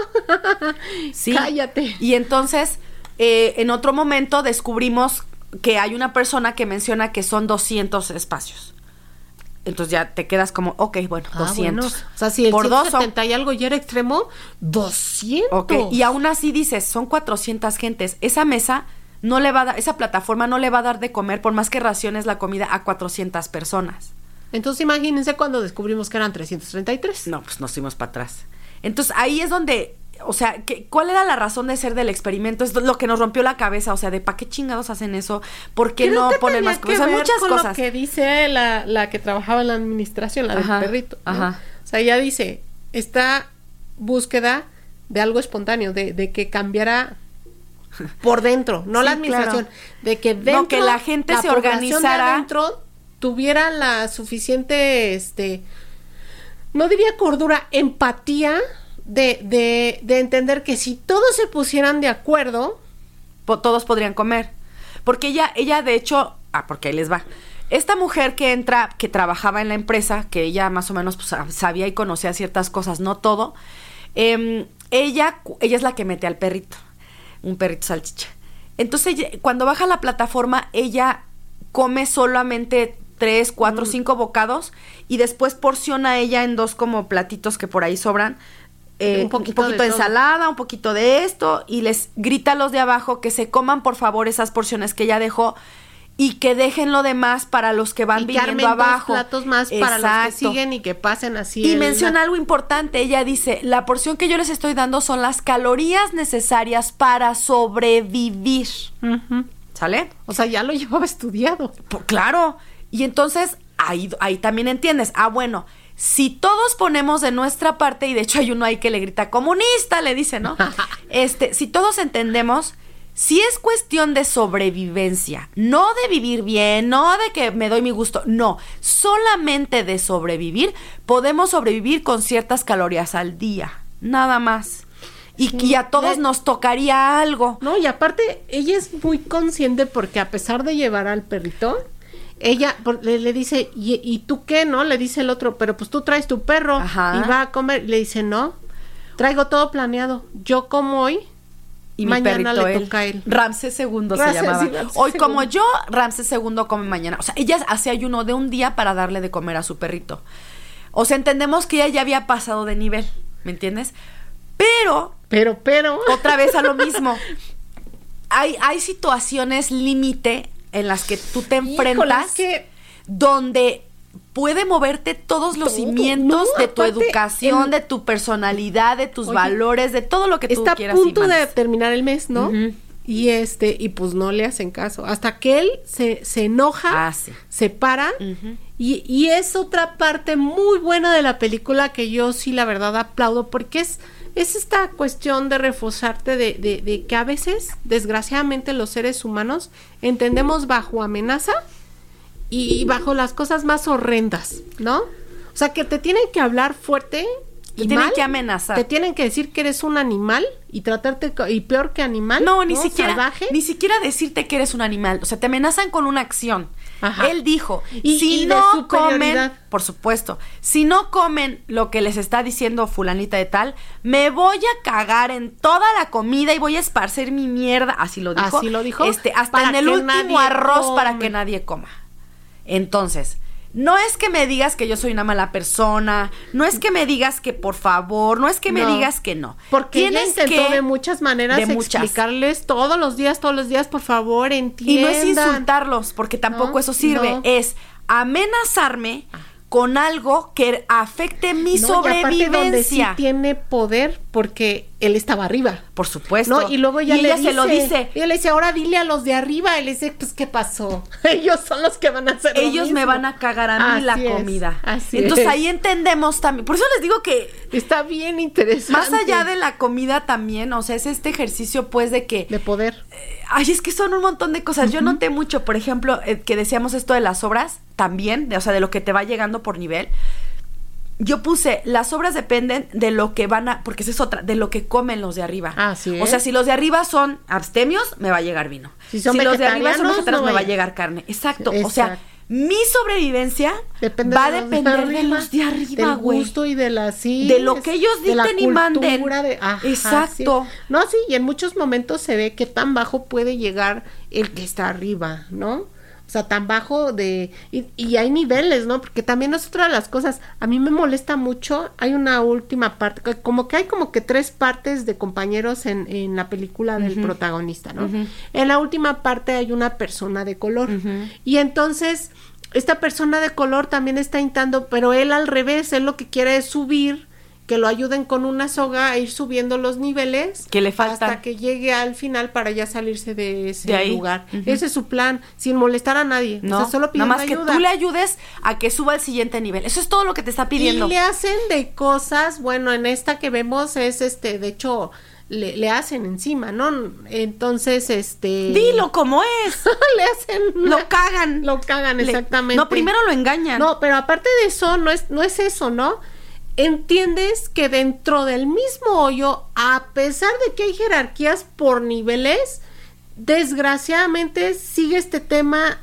Speaker 1: sí.
Speaker 2: Cállate.
Speaker 1: Y entonces, eh, en otro momento descubrimos que hay una persona que menciona que son 200 espacios. Entonces ya te quedas como, ok, bueno, ah, 200. Bueno.
Speaker 2: O sea, si el Por 170 dos y algo ya era extremo, 200.
Speaker 1: Ok, y aún así dices, son 400 gentes. Esa mesa no le va a dar, esa plataforma no le va a dar de comer, por más que raciones la comida, a 400 personas.
Speaker 2: Entonces imagínense cuando descubrimos que eran 333.
Speaker 1: No, pues nos fuimos para atrás. Entonces ahí es donde o sea, ¿qué, ¿cuál era la razón de ser del experimento? Es lo que nos rompió la cabeza, o sea, de ¿para qué chingados hacen eso? ¿Por qué no ponen más
Speaker 2: cosas?
Speaker 1: O sea, muchas
Speaker 2: con
Speaker 1: cosas.
Speaker 2: Lo que dice la, la que trabajaba en la administración, la
Speaker 1: ajá,
Speaker 2: del perrito. ¿no?
Speaker 1: Ajá.
Speaker 2: O sea, ella dice, esta búsqueda de algo espontáneo, de, de que cambiara por dentro, no
Speaker 1: sí,
Speaker 2: la administración,
Speaker 1: claro.
Speaker 2: de que dentro
Speaker 1: no, que la gente
Speaker 2: la
Speaker 1: se organizara
Speaker 2: de adentro tuviera la suficiente, este, no diría cordura, empatía de, de, de, entender que si todos se pusieran de acuerdo,
Speaker 1: po todos podrían comer. Porque ella, ella de hecho, Ah, porque ahí les va. Esta mujer que entra, que trabajaba en la empresa, que ella más o menos pues, sabía y conocía ciertas cosas, no todo, em, ella, ella es la que mete al perrito, un perrito salchicha. Entonces, cuando baja la plataforma, ella come solamente tres, cuatro, mm. cinco bocados y después porciona ella en dos como platitos que por ahí sobran. Eh, un poquito, de, ensalada, un poquito de esto y les grita a los de abajo que se coman por favor esas porciones que ella dejó y que dejen lo demás para los que van y viniendo abajo.
Speaker 2: Dos platos más para los que siguen y que pasen así.
Speaker 1: Y menciona algo importante, ella dice, la porción que yo les estoy dando son las calorías necesarias para sobrevivir. ¿Sale?
Speaker 2: O sea, ya lo llevaba estudiado.
Speaker 1: claro. Y entonces ahí, ahí también entiendes. Ah, bueno, si todos ponemos de nuestra parte, y de hecho hay uno ahí que le grita comunista, le dice, ¿no? este, si todos entendemos, si es cuestión de sobrevivencia, no de vivir bien, no de que me doy mi gusto, no, solamente de sobrevivir, podemos sobrevivir con ciertas calorías al día, nada más. Y, a todos nos tocaría algo.
Speaker 2: No, y aparte, ella es muy consciente porque a pesar de llevar al perrito, ella le, dice, ¿Y, tú qué? ¿No? Le dice el otro, pero pues tú traes tu perro y va a comer. Le dice, no, traigo todo planeado. Yo como hoy. Y mañana le toca a él.
Speaker 1: Ramses II se llamaba. hoy como yo, Ramses II come mañana. O sea, ella hace ayuno de un día para darle de comer a su perrito. O sea, entendemos que ella ya había pasado de nivel, ¿me entiendes? Pero...
Speaker 2: Pero, pero...
Speaker 1: Otra vez a lo mismo. hay, hay situaciones límite en las que tú te enfrentas donde puede moverte todos los cimientos de tu educación, de tu personalidad, de tus valores, de todo lo que tú quieras.
Speaker 2: Está a punto de terminar el mes, ¿no? Y este, y pues no le hacen caso. Hasta que él se, se enoja, ah, se para. y, y es otra parte muy buena de la película que yo sí, la verdad, aplaudo, porque es es esta cuestión de reforzarte de, de, que a veces, desgraciadamente, los seres humanos entendemos bajo amenaza y bajo las cosas más horrendas, ¿no? O sea, que te tienen que hablar fuerte
Speaker 1: y tienen que amenazar.
Speaker 2: Te tienen que decir que eres un animal y tratarte y peor que animal.
Speaker 1: No, ni siquiera ni siquiera decirte que eres un animal, o sea, te amenazan con una acción. Él dijo, y, si no comen, por supuesto, si no comen lo que les está diciendo fulanita de tal, me voy a cagar en toda la comida y voy a esparcer mi mierda, así lo dijo.
Speaker 2: Así lo dijo.
Speaker 1: Este, hasta en el último arroz para que nadie coma. Entonces, no es que me digas que yo soy una mala persona, no es que me digas que por favor, no es que me digas que no.
Speaker 2: Porque Tienes intentó de muchas maneras de explicarles todos los días, todos los días, por favor, entiendan.
Speaker 1: Y no es insultarlos, porque tampoco eso sirve, es amenazarme con algo que afecte mi sobrevivencia. donde sí
Speaker 2: tiene poder porque él estaba arriba.
Speaker 1: Por supuesto.
Speaker 2: ¿no? Y luego ya le se lo dice. Y ella le dice, ahora dile a los de arriba. Y le dice, pues, ¿qué pasó? Ellos son los que van a hacer
Speaker 1: Ellos me van a cagar a mí la comida. Así Entonces ahí entendemos también. Por eso les digo que...
Speaker 2: Está bien interesante.
Speaker 1: Más allá de la comida también, o sea, es este ejercicio pues de que...
Speaker 2: De poder.
Speaker 1: Eh, ay, es que son un montón de cosas. Yo noté mucho, por ejemplo, eh, que decíamos esto de las obras también, de, o sea, de lo que te va llegando por nivel yo puse, las obras dependen de lo que van a, porque esa es otra, de lo que comen los de arriba.
Speaker 2: Ah,
Speaker 1: O sea, si los de arriba son abstemios, me va a llegar vino. Si, son los de arriba son vegetarianos, me va a llegar carne. Exacto. O sea, mi sobrevivencia va a depender de, los de arriba, güey.
Speaker 2: gusto y de la sí,
Speaker 1: de lo que ellos dicten y manden.
Speaker 2: Exacto. No, sí, y en muchos momentos se ve que tan bajo puede llegar el que está arriba, ¿no? O sea, tan bajo de... Y, y, hay niveles, ¿no? Porque también es otra de las cosas. A mí me molesta mucho. Hay una última parte, como que hay como que tres partes de compañeros en, en la película del protagonista, ¿no? En la última parte hay una persona de color. Y entonces, esta persona de color también está intentando, pero él al revés, él lo que quiere es subir que lo ayuden con una soga a ir subiendo los niveles
Speaker 1: que le falta
Speaker 2: hasta que llegue al final para ya salirse de ese lugar. Ese es su plan, sin molestar a nadie. No, solo
Speaker 1: nada más que tú le ayudes a que suba al siguiente nivel. Eso es todo lo que te está pidiendo.
Speaker 2: Y le hacen de cosas, bueno, en esta que vemos es este, de hecho, le, le, hacen encima, ¿no? Entonces, este...
Speaker 1: Dilo como es.
Speaker 2: le hacen...
Speaker 1: Lo cagan.
Speaker 2: Lo cagan, exactamente.
Speaker 1: No, primero lo engañan.
Speaker 2: No, pero aparte de eso, no es, no es eso, ¿no? Entiendes que dentro del mismo hoyo, a pesar de que hay jerarquías por niveles, desgraciadamente sigue este tema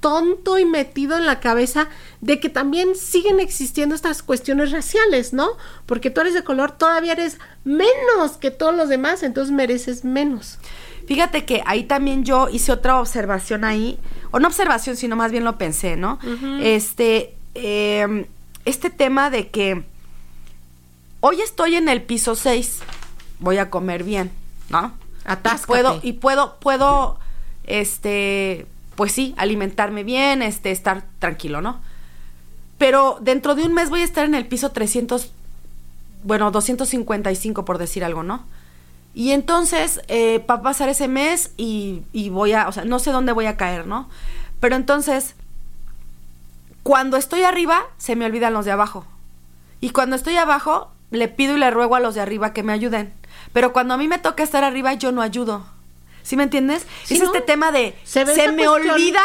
Speaker 2: tonto y metido en la cabeza de que también siguen existiendo estas cuestiones raciales, ¿no? Porque tú eres de color, todavía eres menos que todos los demás, entonces mereces menos.
Speaker 1: Fíjate que ahí también yo hice otra observación ahí, o no observación, sino más bien lo pensé, ¿no? Este, em, este tema de que hoy estoy en el piso 6, voy a comer bien, ¿no?
Speaker 2: Atáscate.
Speaker 1: Y puedo, y puedo, puedo, este, pues sí, alimentarme bien, este, estar tranquilo, ¿no? Pero dentro de un mes voy a estar en el piso 300, bueno, 255 por decir algo, ¿no? Y entonces eh, va a pasar ese mes y, y voy a, o sea, no sé dónde voy a caer, ¿no? Pero entonces, cuando estoy arriba, se me olvidan los de abajo. Y cuando estoy abajo, le pido y le ruego a los de arriba que me ayuden. Pero cuando a mí me toca estar arriba, yo no ayudo. ¿Sí me entiendes?
Speaker 2: Sí,
Speaker 1: es
Speaker 2: ¿no?
Speaker 1: este tema de
Speaker 2: Se
Speaker 1: me
Speaker 2: cuestión-
Speaker 1: olvida.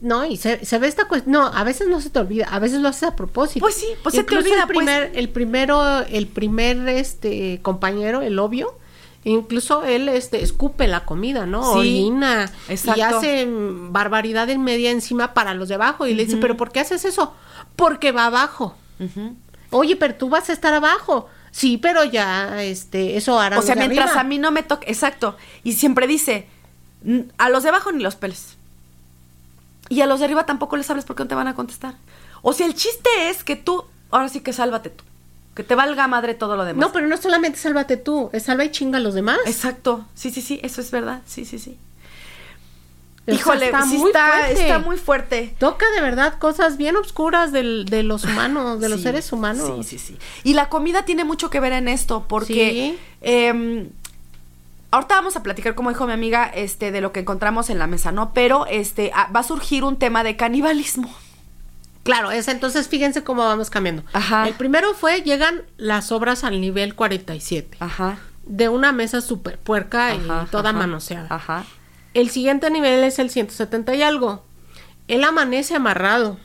Speaker 2: No, y se, se ve esta cuestión. No, a veces no se te olvida, a veces lo haces a propósito.
Speaker 1: Pues sí, pues se te olvida,
Speaker 2: El,
Speaker 1: pues.
Speaker 2: primer, el primero, el primer este compañero, el obvio, incluso él este escupe la comida, ¿no?
Speaker 1: Sí,
Speaker 2: Orina y
Speaker 1: exacto.
Speaker 2: hace mm, barbaridad en media encima para los de abajo. Y le dice, ¿pero por qué haces eso? Porque va abajo. Oye, pero tú vas a estar abajo. Sí, pero ya, este, eso hará
Speaker 1: O sea, mientras
Speaker 2: arriba.
Speaker 1: a mí no me toque, exacto. Y siempre dice, "N- a los de abajo ni los peles. Y a los de arriba tampoco les hables porque no te van a contestar. O sea, el chiste es que tú, ahora sí que sálvate tú. Que te valga madre todo lo demás.
Speaker 2: No, pero no solamente sálvate tú, es salva y chinga a los demás.
Speaker 1: Exacto. Sí, sí, sí, eso es verdad. Sí, sí, sí. Híjole,
Speaker 2: está
Speaker 1: sí
Speaker 2: muy
Speaker 1: está,
Speaker 2: fuerte.
Speaker 1: está muy fuerte.
Speaker 2: Toca de verdad cosas bien oscuras del, de los humanos, de los seres humanos.
Speaker 1: Sí, sí, sí. Y la comida tiene mucho que ver en esto, porque
Speaker 2: Sí.
Speaker 1: em, ahorita vamos a platicar, como dijo mi amiga, este, de lo que encontramos en la mesa, ¿no? Pero este ah, va a surgir un tema de canibalismo.
Speaker 2: Claro, es entonces fíjense cómo vamos cambiando.
Speaker 1: Ajá.
Speaker 2: El primero fue, llegan las obras al nivel 47,
Speaker 1: Ajá.
Speaker 2: de una mesa súper puerca y toda
Speaker 1: ajá,
Speaker 2: manoseada.
Speaker 1: Ajá.
Speaker 2: El siguiente nivel es el 170 y algo. Él amanece amarrado.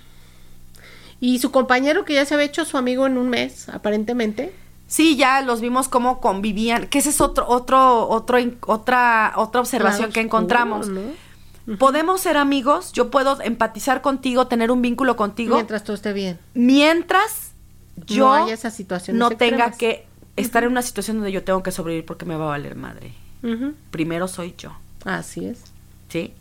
Speaker 2: Y su compañero, que ya se había hecho su amigo en un mes, aparentemente,
Speaker 1: Sí, ya los vimos cómo convivían, que ese es otro, otro, otro, otra, otra observación que encontramos.
Speaker 2: ¿no?
Speaker 1: Podemos ser amigos, yo puedo empatizar contigo, tener un vínculo contigo,
Speaker 2: mientras todo esté bien.
Speaker 1: mientras yo
Speaker 2: No haya esas situaciones
Speaker 1: no tenga que estar en una situación donde yo tengo que sobrevivir porque me va a valer madre. Primero soy yo,
Speaker 2: Así es.
Speaker 1: ¿sí?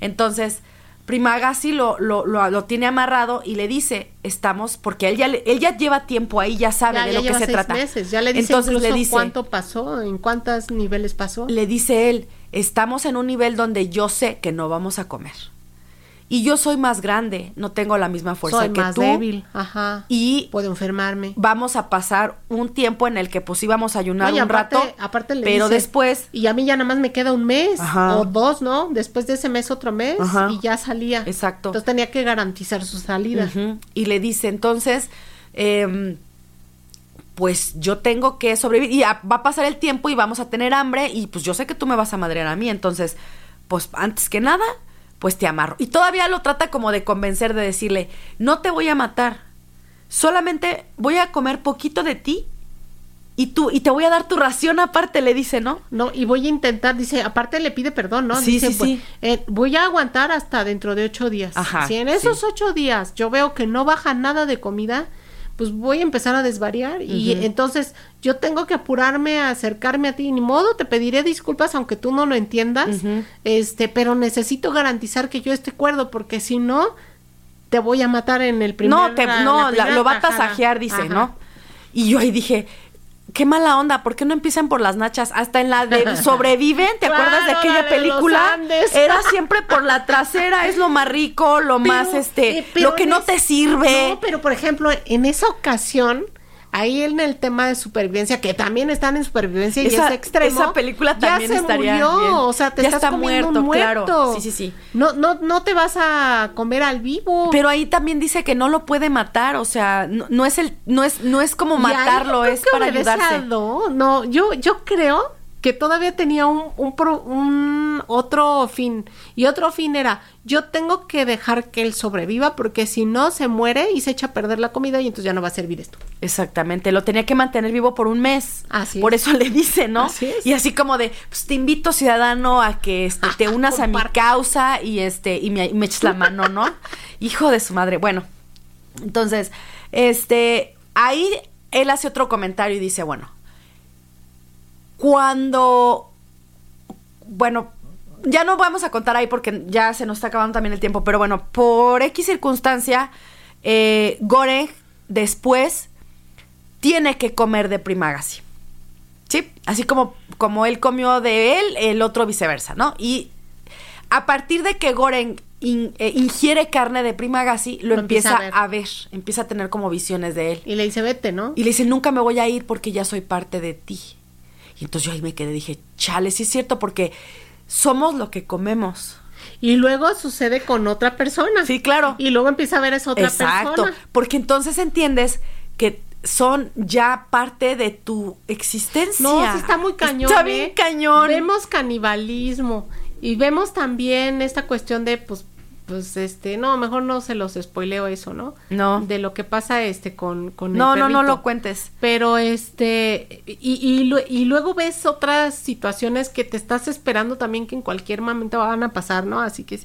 Speaker 1: Entonces, Primagasi lo, lo, lo, lo tiene amarrado y le dice, estamos, porque él ya, le- él ya lleva tiempo ahí, ya sabe
Speaker 2: Ya,
Speaker 1: de
Speaker 2: ya
Speaker 1: lo que se
Speaker 2: seis
Speaker 1: trata.
Speaker 2: meses. Ya le dice
Speaker 1: Entonces
Speaker 2: incluso
Speaker 1: le dice,
Speaker 2: cuánto pasó, en cuántos niveles pasó.
Speaker 1: le dice él, estamos en un nivel donde yo sé que no vamos a comer. Y yo soy más grande, no tengo la misma fuerza
Speaker 2: Soy
Speaker 1: que
Speaker 2: más
Speaker 1: tú.
Speaker 2: débil, ajá.
Speaker 1: Y
Speaker 2: Puedo enfermarme.
Speaker 1: vamos a pasar un tiempo en el que pues íbamos a ayunar un
Speaker 2: aparte-
Speaker 1: rato,
Speaker 2: aparte le
Speaker 1: pero después
Speaker 2: Y a mí ya nada más me queda un mes
Speaker 1: Ajá.
Speaker 2: o dos, ¿no? Después de ese mes otro mes
Speaker 1: Ajá.
Speaker 2: y ya salía.
Speaker 1: Exacto.
Speaker 2: Entonces tenía que garantizar su salida.
Speaker 1: Ujú. Y le dice, entonces, em, pues yo tengo que sobrevivir. Y a- va a pasar el tiempo y vamos a tener hambre. Y pues yo sé que tú me vas a madrear a mí. Entonces, pues antes que nada, pues te amarro. Y todavía lo trata como de convencer, de decirle, no te voy a matar. Solamente voy a comer poquito de ti. Y tú, y te voy a dar tu ración aparte, le dice, ¿no?
Speaker 2: No, y voy a intentar, dice, aparte le pide perdón, ¿no?
Speaker 1: Sí,
Speaker 2: dice,
Speaker 1: sí,
Speaker 2: pues,
Speaker 1: sí.
Speaker 2: eh, voy a aguantar hasta dentro de ocho días.
Speaker 1: Ajá,
Speaker 2: si en esos
Speaker 1: sí.
Speaker 2: ocho días yo veo que no baja nada de comida, pues voy a empezar a desvariar y entonces yo tengo que apurarme a acercarme a ti. Ni modo, te pediré disculpas aunque tú no lo entiendas, este, pero necesito garantizar que yo esté cuerdo porque si no te voy a matar en el primer
Speaker 1: no, te, no,
Speaker 2: la
Speaker 1: lo va a
Speaker 2: tajada.
Speaker 1: tasajear, dice,
Speaker 2: Ajá.
Speaker 1: ¿no? Y yo ahí dije, qué mala onda, ¿por qué no empiezan por las nachas? Hasta en la de Sobreviven, ¿te
Speaker 2: Claro,
Speaker 1: acuerdas de
Speaker 2: la
Speaker 1: aquella
Speaker 2: de
Speaker 1: película? Era siempre por la trasera, es lo más rico, lo
Speaker 2: Pero,
Speaker 1: más, este,
Speaker 2: eh,
Speaker 1: lo que no te sirve.
Speaker 2: No, pero por ejemplo, en esa ocasión, ahí en el tema de supervivencia, que también están en supervivencia y es extremo.
Speaker 1: esa película también
Speaker 2: ya se
Speaker 1: estaría
Speaker 2: murió,
Speaker 1: bien.
Speaker 2: o sea, te
Speaker 1: Ya
Speaker 2: estás
Speaker 1: está
Speaker 2: comiendo un
Speaker 1: muerto,
Speaker 2: muerto.
Speaker 1: claro. Sí, sí, sí.
Speaker 2: No, no, no te vas a comer al vivo.
Speaker 1: Pero ahí también dice que no lo puede matar, o sea, no, no es el, no es, no es como matarlo, es para ayudarse.
Speaker 2: No, yo, yo creo que todavía tenía un, un, otro fin. Y otro fin era, yo tengo que dejar que él sobreviva porque si no se muere y se echa a perder la comida y entonces ya no va a servir esto.
Speaker 1: Exactamente, lo tenía que mantener vivo por un mes. Así Por eso le dice, ¿no? Así es. Y así como de, pues te invito ciudadano a que este, te unas a mi causa y este y me, me eches la mano, ¿no? Hijo de su madre. Bueno, entonces, este, ahí él hace otro comentario y dice, bueno, cuando, bueno, ya no vamos a contar ahí porque ya se nos está acabando también el tiempo, pero bueno, por X circunstancia, eh, Gore después tiene que comer de Primagasi. ¿Sí? Así como, como él comió de él, el otro viceversa, ¿no? Y a partir de que Goren eh, ingiere carne de Primagasi, lo, empieza, a, ver. empieza a tener como visiones de él.
Speaker 2: Y le dice, vete, ¿no?
Speaker 1: Y le dice, nunca me voy a ir porque ya soy parte de ti. Y entonces yo ahí me quedé, dije, chale, sí es cierto, porque somos lo que comemos.
Speaker 2: Y luego sucede con otra persona.
Speaker 1: Sí, claro.
Speaker 2: Y luego empieza a ver a esa otra Exacto,
Speaker 1: porque entonces entiendes que son ya parte de tu existencia.
Speaker 2: No, sí está muy cañón.
Speaker 1: Está bien
Speaker 2: ¿eh?
Speaker 1: cañón.
Speaker 2: Vemos canibalismo y vemos también esta cuestión de, pues, pues este, no, mejor no se los spoileo eso, ¿no?
Speaker 1: No.
Speaker 2: De lo que pasa este con, con
Speaker 1: el No, no, no lo cuentes.
Speaker 2: Pero este, y, y, luego ves otras situaciones que te estás esperando también que en cualquier momento van a pasar, ¿no? Así que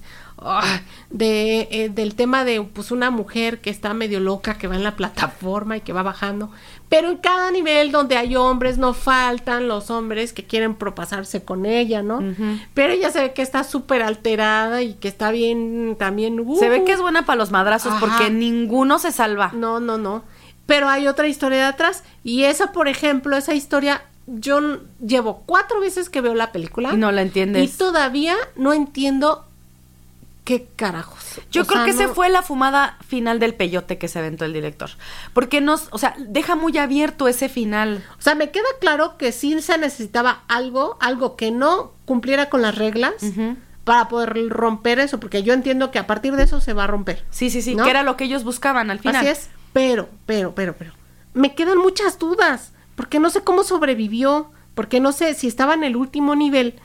Speaker 2: de, eh, del tema de pues una mujer que está medio loca, que va en la plataforma y que va bajando. Pero en cada nivel donde hay hombres, no faltan los hombres que quieren propasarse con ella, ¿no? Pero ella se ve que está súper alterada y que está bien también.
Speaker 1: se ve que es buena para los madrazos porque ninguno se salva.
Speaker 2: No, no, no. Pero hay otra historia de atrás. Y esa, por ejemplo, esa historia yo llevo cuatro veces que veo la película.
Speaker 1: Y no la entiendes.
Speaker 2: Y todavía no entiendo ¿Qué carajos?
Speaker 1: Yo creo que se fue la fumada final del peyote que se aventó el director. Porque nos, o sea, deja muy abierto ese final.
Speaker 2: O sea, me queda claro que sí se necesitaba algo, algo que no cumpliera con las reglas. Para poder romper eso, porque yo entiendo que a partir de eso se va a romper.
Speaker 1: Sí, sí, sí, que era lo que ellos buscaban al final.
Speaker 2: Así es, pero, pero, pero, pero, me quedan muchas dudas, porque no sé cómo sobrevivió, porque no sé si estaba en el último nivel,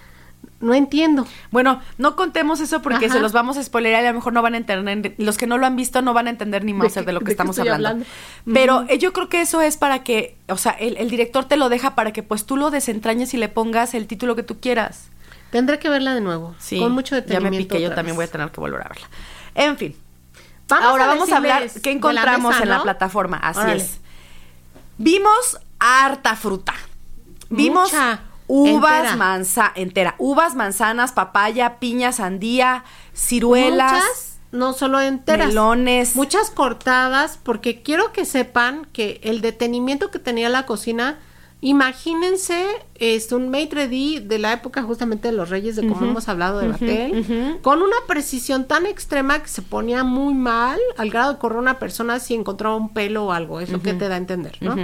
Speaker 2: no entiendo.
Speaker 1: Bueno, no contemos eso porque se los vamos a spoilerar y a lo mejor no van a entender, los que no lo han visto no van a entender ni más de, lo que estamos hablando. Pero eh, yo creo que eso es para que, o sea, el, director te lo deja para que pues tú lo desentrañes y le pongas el título que tú quieras.
Speaker 2: Tendré que verla de nuevo, sí, con mucho detenimiento.
Speaker 1: Ya me piqué, yo también voy a tener que volver a verla. En fin. Ahora vamos a hablar qué encontramos en la plataforma. Así es. Vimos harta fruta. Vimos Uvas manza entera, uvas, manzanas, papaya, piña, sandía, ciruelas.
Speaker 2: Muchas, no solo enteras.
Speaker 1: Melones.
Speaker 2: Muchas cortadas, porque quiero que sepan que el detenimiento que tenía la cocina, imagínense, es un maitre d' de la época justamente de los reyes, de como hemos hablado de Batel, con una precisión tan extrema que se ponía muy mal, al grado de correr una persona si encontraba un pelo o algo, es lo que te da a entender, ¿no?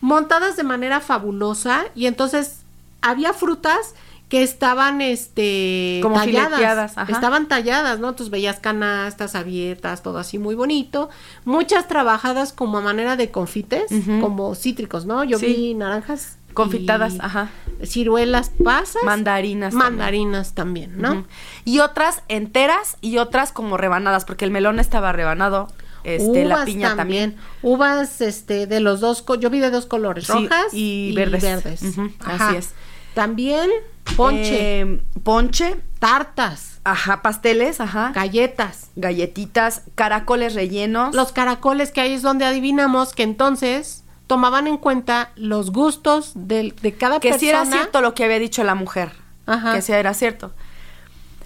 Speaker 2: Montadas de manera fabulosa, y entonces había frutas que estaban este
Speaker 1: como talladas,
Speaker 2: estaban talladas, ¿no? Entonces veías canastas abiertas, todo así muy bonito, muchas trabajadas como a manera de confites, como cítricos, ¿no? Yo vi naranjas
Speaker 1: confitadas, ajá.
Speaker 2: Ciruelas, pasas,
Speaker 1: mandarinas,
Speaker 2: mandarinas también, ¿no?
Speaker 1: Y otras enteras y otras como rebanadas, porque el melón estaba rebanado. Este, la piña también.
Speaker 2: Uvas, este, de los dos, yo vi de dos colores, rojas y, verdes.
Speaker 1: Así es.
Speaker 2: También ponche.
Speaker 1: Eh, ponche.
Speaker 2: Tartas.
Speaker 1: Ajá, pasteles, ajá.
Speaker 2: Galletas.
Speaker 1: Galletitas, caracoles rellenos.
Speaker 2: Los caracoles que ahí es donde adivinamos que entonces tomaban en cuenta los gustos de, de cada
Speaker 1: persona.
Speaker 2: Que
Speaker 1: si era cierto lo que había dicho la mujer. Ajá. Que sí era cierto.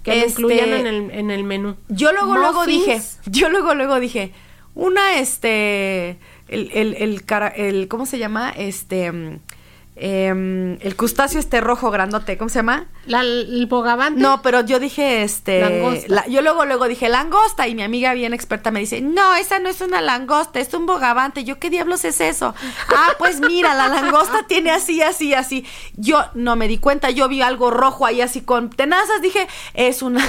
Speaker 2: Que lo incluían este, en el, en el menú.
Speaker 1: Yo luego, luego dije, yo luego, luego dije, una, este, el, el, el, el ¿cómo se llama? Este eh, el crustáceo este rojo grandote, ¿cómo se llama?
Speaker 2: La, el bogavante.
Speaker 1: No, pero yo dije este. Langosta. yo luego, luego dije langosta y mi amiga bien experta me dice, no, esa no es una langosta, es un bogavante. Yo, ¿qué diablos es eso? ah, pues mira, la langosta tiene así, así, así. Yo no me di cuenta, yo vi algo rojo ahí así con tenazas, dije, es una.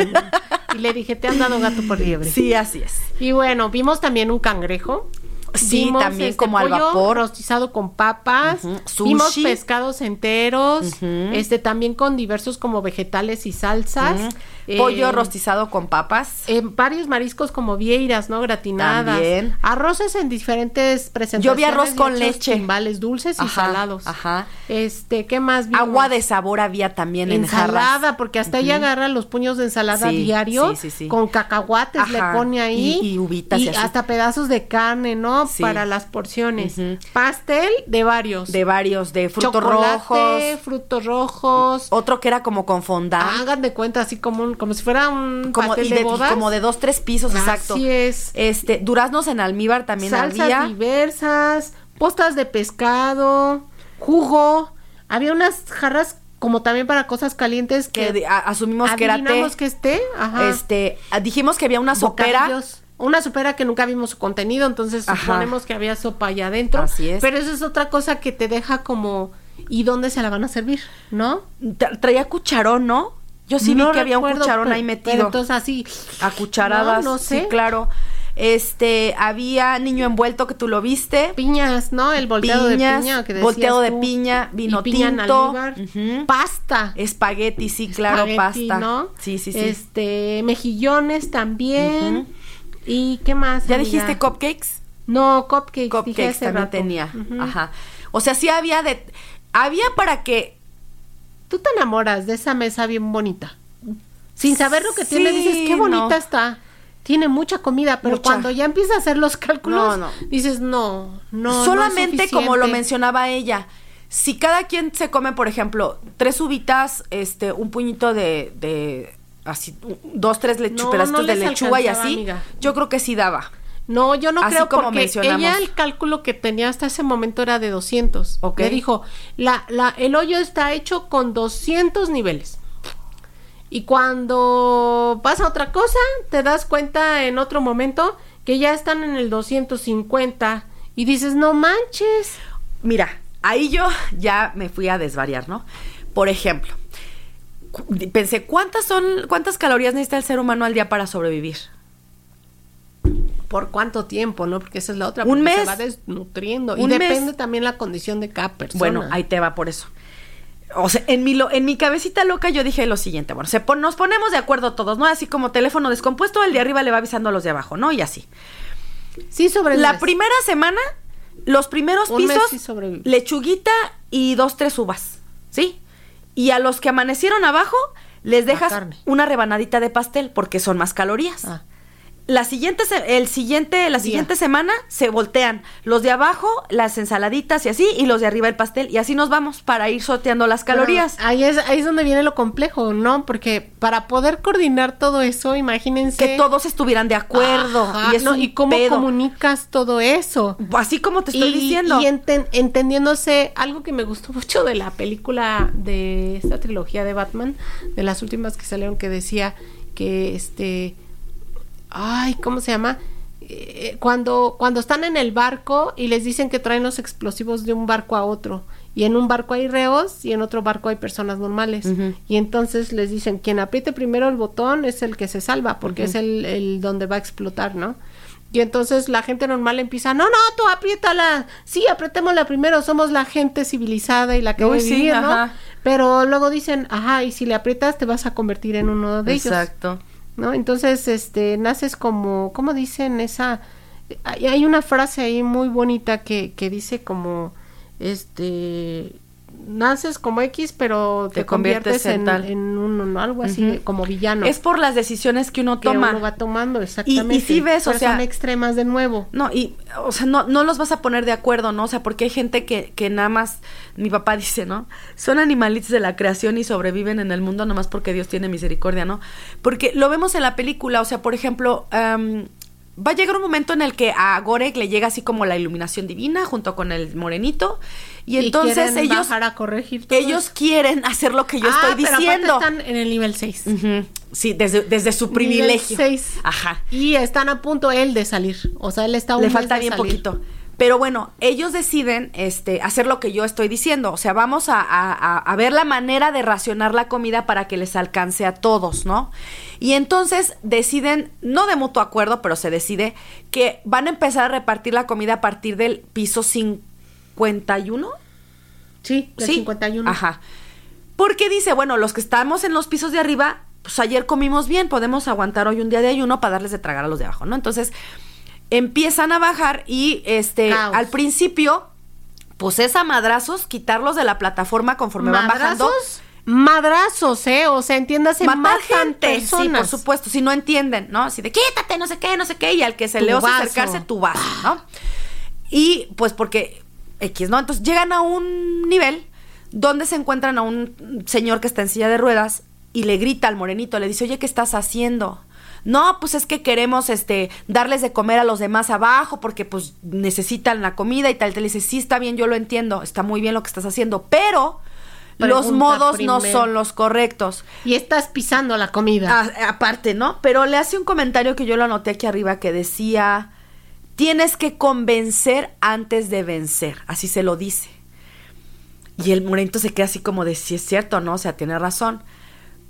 Speaker 2: y le dije, te han dado gato por liebre.
Speaker 1: Sí, así es.
Speaker 2: Y bueno, vimos también un cangrejo
Speaker 1: Sí, también este como al vapor.
Speaker 2: rostizado con papas. Vimos pescados enteros. Este también con diversos como vegetales y salsas.
Speaker 1: Pollo eh, rostizado con papas.
Speaker 2: Eh, varios mariscos como vieiras, ¿no? Gratinadas. También. Arroces en diferentes presentaciones.
Speaker 1: Yo vi arroz con leche.
Speaker 2: Timbales dulces y salados.
Speaker 1: Ajá.
Speaker 2: Este, ¿qué más vimos?
Speaker 1: Agua de sabor había también
Speaker 2: en Ensalada, porque hasta ella agarra los puños de ensalada diario. Sí, sí, con cacahuates le pone ahí.
Speaker 1: Y, uvitas y,
Speaker 2: hasta pedazos de carne, ¿no? Para las porciones. Pastel de varios.
Speaker 1: De varios, de frutos rojos.
Speaker 2: frutos rojos.
Speaker 1: Otro que era como con fondant.
Speaker 2: Hagan de cuenta, así como un como si fuera un como, pastel de, bodas.
Speaker 1: como de dos tres pisos exacto
Speaker 2: así es
Speaker 1: este duraznos en almíbar también
Speaker 2: salsas diversas postas de pescado jugo había unas jarras como también para cosas calientes que,
Speaker 1: asumimos que era té.
Speaker 2: que es té, Ajá.
Speaker 1: Este, dijimos que había una sopera.
Speaker 2: Una sopera que nunca vimos su contenido, entonces suponemos que había sopa allá adentro.
Speaker 1: Así es.
Speaker 2: Pero eso es otra cosa que te deja como ¿y dónde se la van a servir? ¿No?
Speaker 1: Traía cucharón, ¿no? Yo sí vi que había un cucharón ahí metido.
Speaker 2: entonces así.
Speaker 1: A cucharadas. No, sé. Sí, claro. Este, había niño envuelto que tú lo viste.
Speaker 2: Piñas, ¿no? El volteado de piña que
Speaker 1: Volteado de piña, vino tinto.
Speaker 2: Pasta.
Speaker 1: Espagueti, sí, claro, pasta. ¿no? Sí, sí, sí.
Speaker 2: Este, mejillones también. ¿Y qué más?
Speaker 1: ¿Ya dijiste cupcakes?
Speaker 2: No, cupcakes.
Speaker 1: Cupcakes también tenía. Ajá. O sea, sí había de. Había para que
Speaker 2: tú te enamoras de esa mesa bien bonita. Sin saber lo que tiene, dices, qué bonita está. Tiene mucha comida, pero cuando ya empieza a hacer los cálculos, dices, no, no.
Speaker 1: Solamente como lo mencionaba ella, si cada quien se come, por ejemplo, tres uvitas, este, un puñito de, de así, dos, tres pedacitos de lechuga y así, yo creo que sí daba.
Speaker 2: No, yo no creo como porque ella el cálculo que tenía hasta ese momento era de 200. Okay. Le dijo, la, la, el hoyo está hecho con 200 niveles. Y cuando pasa otra cosa, te das cuenta en otro momento que ya están en el 250 y dices, no manches.
Speaker 1: Mira, ahí yo ya me fui a desvariar, ¿no? Por ejemplo, pensé, ¿cuántas son, cuántas calorías necesita el ser humano al día para sobrevivir?
Speaker 2: Por cuánto tiempo, ¿no? Porque esa es la otra.
Speaker 1: Un mes. Se
Speaker 2: va desnutriendo. y depende también la condición de cada persona.
Speaker 1: Bueno, ahí te va por eso. O sea, en mi, en mi cabecita loca yo dije lo siguiente, bueno, se nos ponemos de acuerdo todos, ¿no? Así como teléfono descompuesto, el de arriba le va avisando a los de abajo, ¿no? Y así.
Speaker 2: Sí, sobre
Speaker 1: La primera semana, los primeros pisos, lechuguita y dos, tres uvas, ¿sí? Y a los que amanecieron abajo, les dejas una rebanadita de pastel porque son más calorías. Ah la siguiente el siguiente la siguiente semana se voltean. Los de abajo las ensaladitas y así y los de arriba el pastel. Y así nos vamos para ir sorteando las calorías.
Speaker 2: ahí es ahí es donde viene lo complejo no porque para poder coordinar todo eso imagínense
Speaker 1: que todos estuvieran de acuerdo
Speaker 2: y eso y cómo comunicas todo eso.
Speaker 1: Así como te estoy diciendo.
Speaker 2: y entendiéndose algo que me gustó mucho de la película de esta trilogía de Batman de las últimas que salieron que decía que este ay, ¿cómo se llama? Eh, cuando, cuando están en el barco y les dicen que traen los explosivos de un barco a otro. Y en un barco hay reos y en otro barco hay personas normales. Y entonces les dicen, quien apriete primero el botón es el que se salva, porque es el, el donde va a explotar, ¿no? Y entonces la gente normal empieza, no, no, tú apriétala. Sí, apretémosla primero, somos la gente civilizada y la que debe vivir, ¿no? Pero luego dicen, ajá, y si le aprietas te vas a convertir en uno de ellos.
Speaker 1: Exacto.
Speaker 2: ¿No? Entonces, este, naces como, ¿cómo dicen esa? Hay una frase ahí muy bonita que, que dice como, este, naces como X, pero te, conviertes, en, en, un, algo así, como villano.
Speaker 1: Es por las decisiones que uno toma.
Speaker 2: Que uno va tomando, exactamente.
Speaker 1: Y, si ves, o sea.
Speaker 2: Son extremas de nuevo.
Speaker 1: No, y, o sea, no, no los vas a poner de acuerdo, ¿no? O sea, porque hay gente que, que nada más, mi papá dice, ¿no? Son animalitos de la creación y sobreviven en el mundo nomás porque Dios tiene misericordia, ¿no? Porque lo vemos en la película, o sea, por ejemplo, va a llegar un momento en el que a Gorek le llega así como la iluminación divina junto con el morenito y, entonces ellos
Speaker 2: a corregir
Speaker 1: ellos quieren hacer lo que yo ah, estoy diciendo.
Speaker 2: están en el nivel 6.
Speaker 1: Sí, desde, desde su privilegio.
Speaker 2: Nivel 6.
Speaker 1: Ajá.
Speaker 2: Y están a punto él de salir, o sea, él está un
Speaker 1: Le falta bien poquito. Pero bueno, ellos deciden este, hacer lo que yo estoy diciendo. O sea, vamos a, a, ver la manera de racionar la comida para que les alcance a todos, ¿no? Y entonces deciden, no de mutuo acuerdo, pero se decide que van a empezar a repartir la comida a partir del piso 51.
Speaker 2: Sí, del 51.
Speaker 1: Ajá. Porque dice, bueno, los que estamos en los pisos de arriba, pues ayer comimos bien, podemos aguantar hoy un día de ayuno para darles de tragar a los de abajo, ¿no? Entonces empiezan a bajar y este al principio pues es a madrazos quitarlos de la plataforma conforme van bajando.
Speaker 2: Madrazos, ¿eh? O sea, entiéndase,
Speaker 1: matar gente. Sí, por supuesto, si no entienden, ¿no? Así de quítate, no sé qué, no sé qué, y al que se le osa acercarse, tu vas, ¿no? Y pues porque X, ¿no? Entonces llegan a un nivel donde se encuentran a un señor que está en silla de ruedas y le grita al morenito, le dice, oye, ¿qué estás haciendo? No, pues es que queremos este darles de comer a los demás abajo porque pues necesitan la comida y tal. Te le dice, sí, está bien, yo lo entiendo, está muy bien lo que estás haciendo, pero los modos no son los correctos.
Speaker 2: Y estás pisando la comida.
Speaker 1: Aparte, ¿no? Pero le hace un comentario que yo lo anoté aquí arriba que decía, tienes que convencer antes de vencer, así se lo dice. Y el morenito se queda así como de, si es cierto, ¿no? O sea, tiene razón.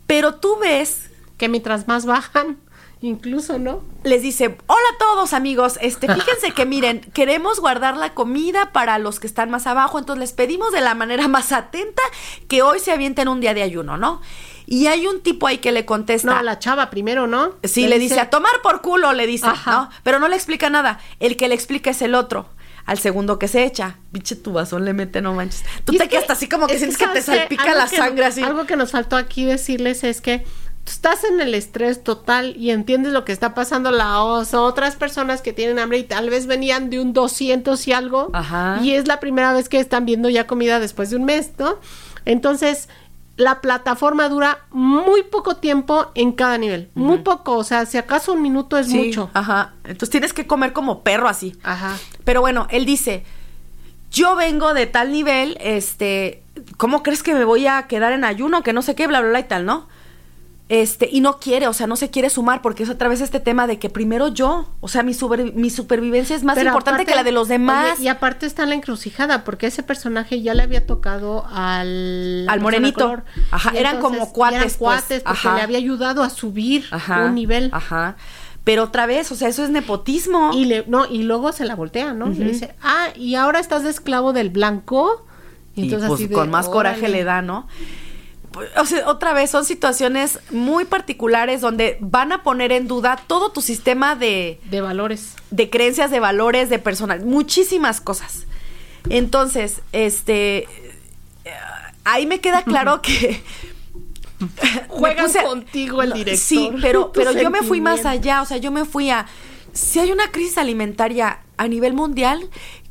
Speaker 1: Pero tú ves...
Speaker 2: Que mientras más bajan, incluso, ¿no?
Speaker 1: Les dice, hola a todos amigos, este, fíjense que miren, queremos guardar la comida para los que están más abajo, entonces les pedimos de la manera más atenta que hoy se avienten un día de ayuno, ¿no? Y hay un tipo ahí que le contesta.
Speaker 2: No, la chava primero, ¿no?
Speaker 1: Sí, le, dice, a tomar por culo, le dice, ¿no? Pero no le explica nada. El que le explica es el otro al segundo que se echa. Pinche tu vasón le mete, no manches. Tú te quedas así como que sientes que, te salpica la sangre así.
Speaker 2: Algo que nos faltó aquí decirles es que estás en el estrés total y entiendes lo que está pasando las otras personas que tienen hambre y tal vez venían de un 200 y algo Ajá. y es la primera vez que están viendo ya comida después de un mes, ¿no? Entonces, la plataforma dura muy poco tiempo en cada nivel, muy poco, o sea, si acaso un minuto es mucho.
Speaker 1: Ajá. Entonces tienes que comer como perro así. Ajá. Pero bueno, él dice, "Yo vengo de tal nivel, este, ¿cómo crees que me voy a quedar en ayuno? Que no sé qué, bla bla bla y tal, ¿no?" Este, y no quiere, o sea, no se quiere sumar porque es otra vez este tema de que primero yo, o sea, mi, mi supervivencia es más importante que la de los demás.
Speaker 2: y aparte está la encrucijada, porque ese personaje ya le había tocado al...
Speaker 1: Al morenito. Ajá, eran como cuates. Eran
Speaker 2: pues. cuates porque le había ayudado a subir un nivel.
Speaker 1: Ajá. Pero otra vez, o sea, eso es nepotismo.
Speaker 2: Y le, no, y luego se la voltea, ¿no? Le dice, ah, y ahora estás de esclavo del blanco.
Speaker 1: Y entonces pues, con más coraje le da, ¿no? O sea, otra vez, son situaciones muy particulares donde van a poner en duda todo tu sistema de...
Speaker 2: De valores.
Speaker 1: De creencias, de valores, de personal, muchísimas cosas. Entonces, este... Ahí me queda claro que...
Speaker 2: Juegan contigo el director.
Speaker 1: Sí, pero, pero yo me fui más allá, o sea, yo me fui a... Si hay una crisis alimentaria a nivel mundial,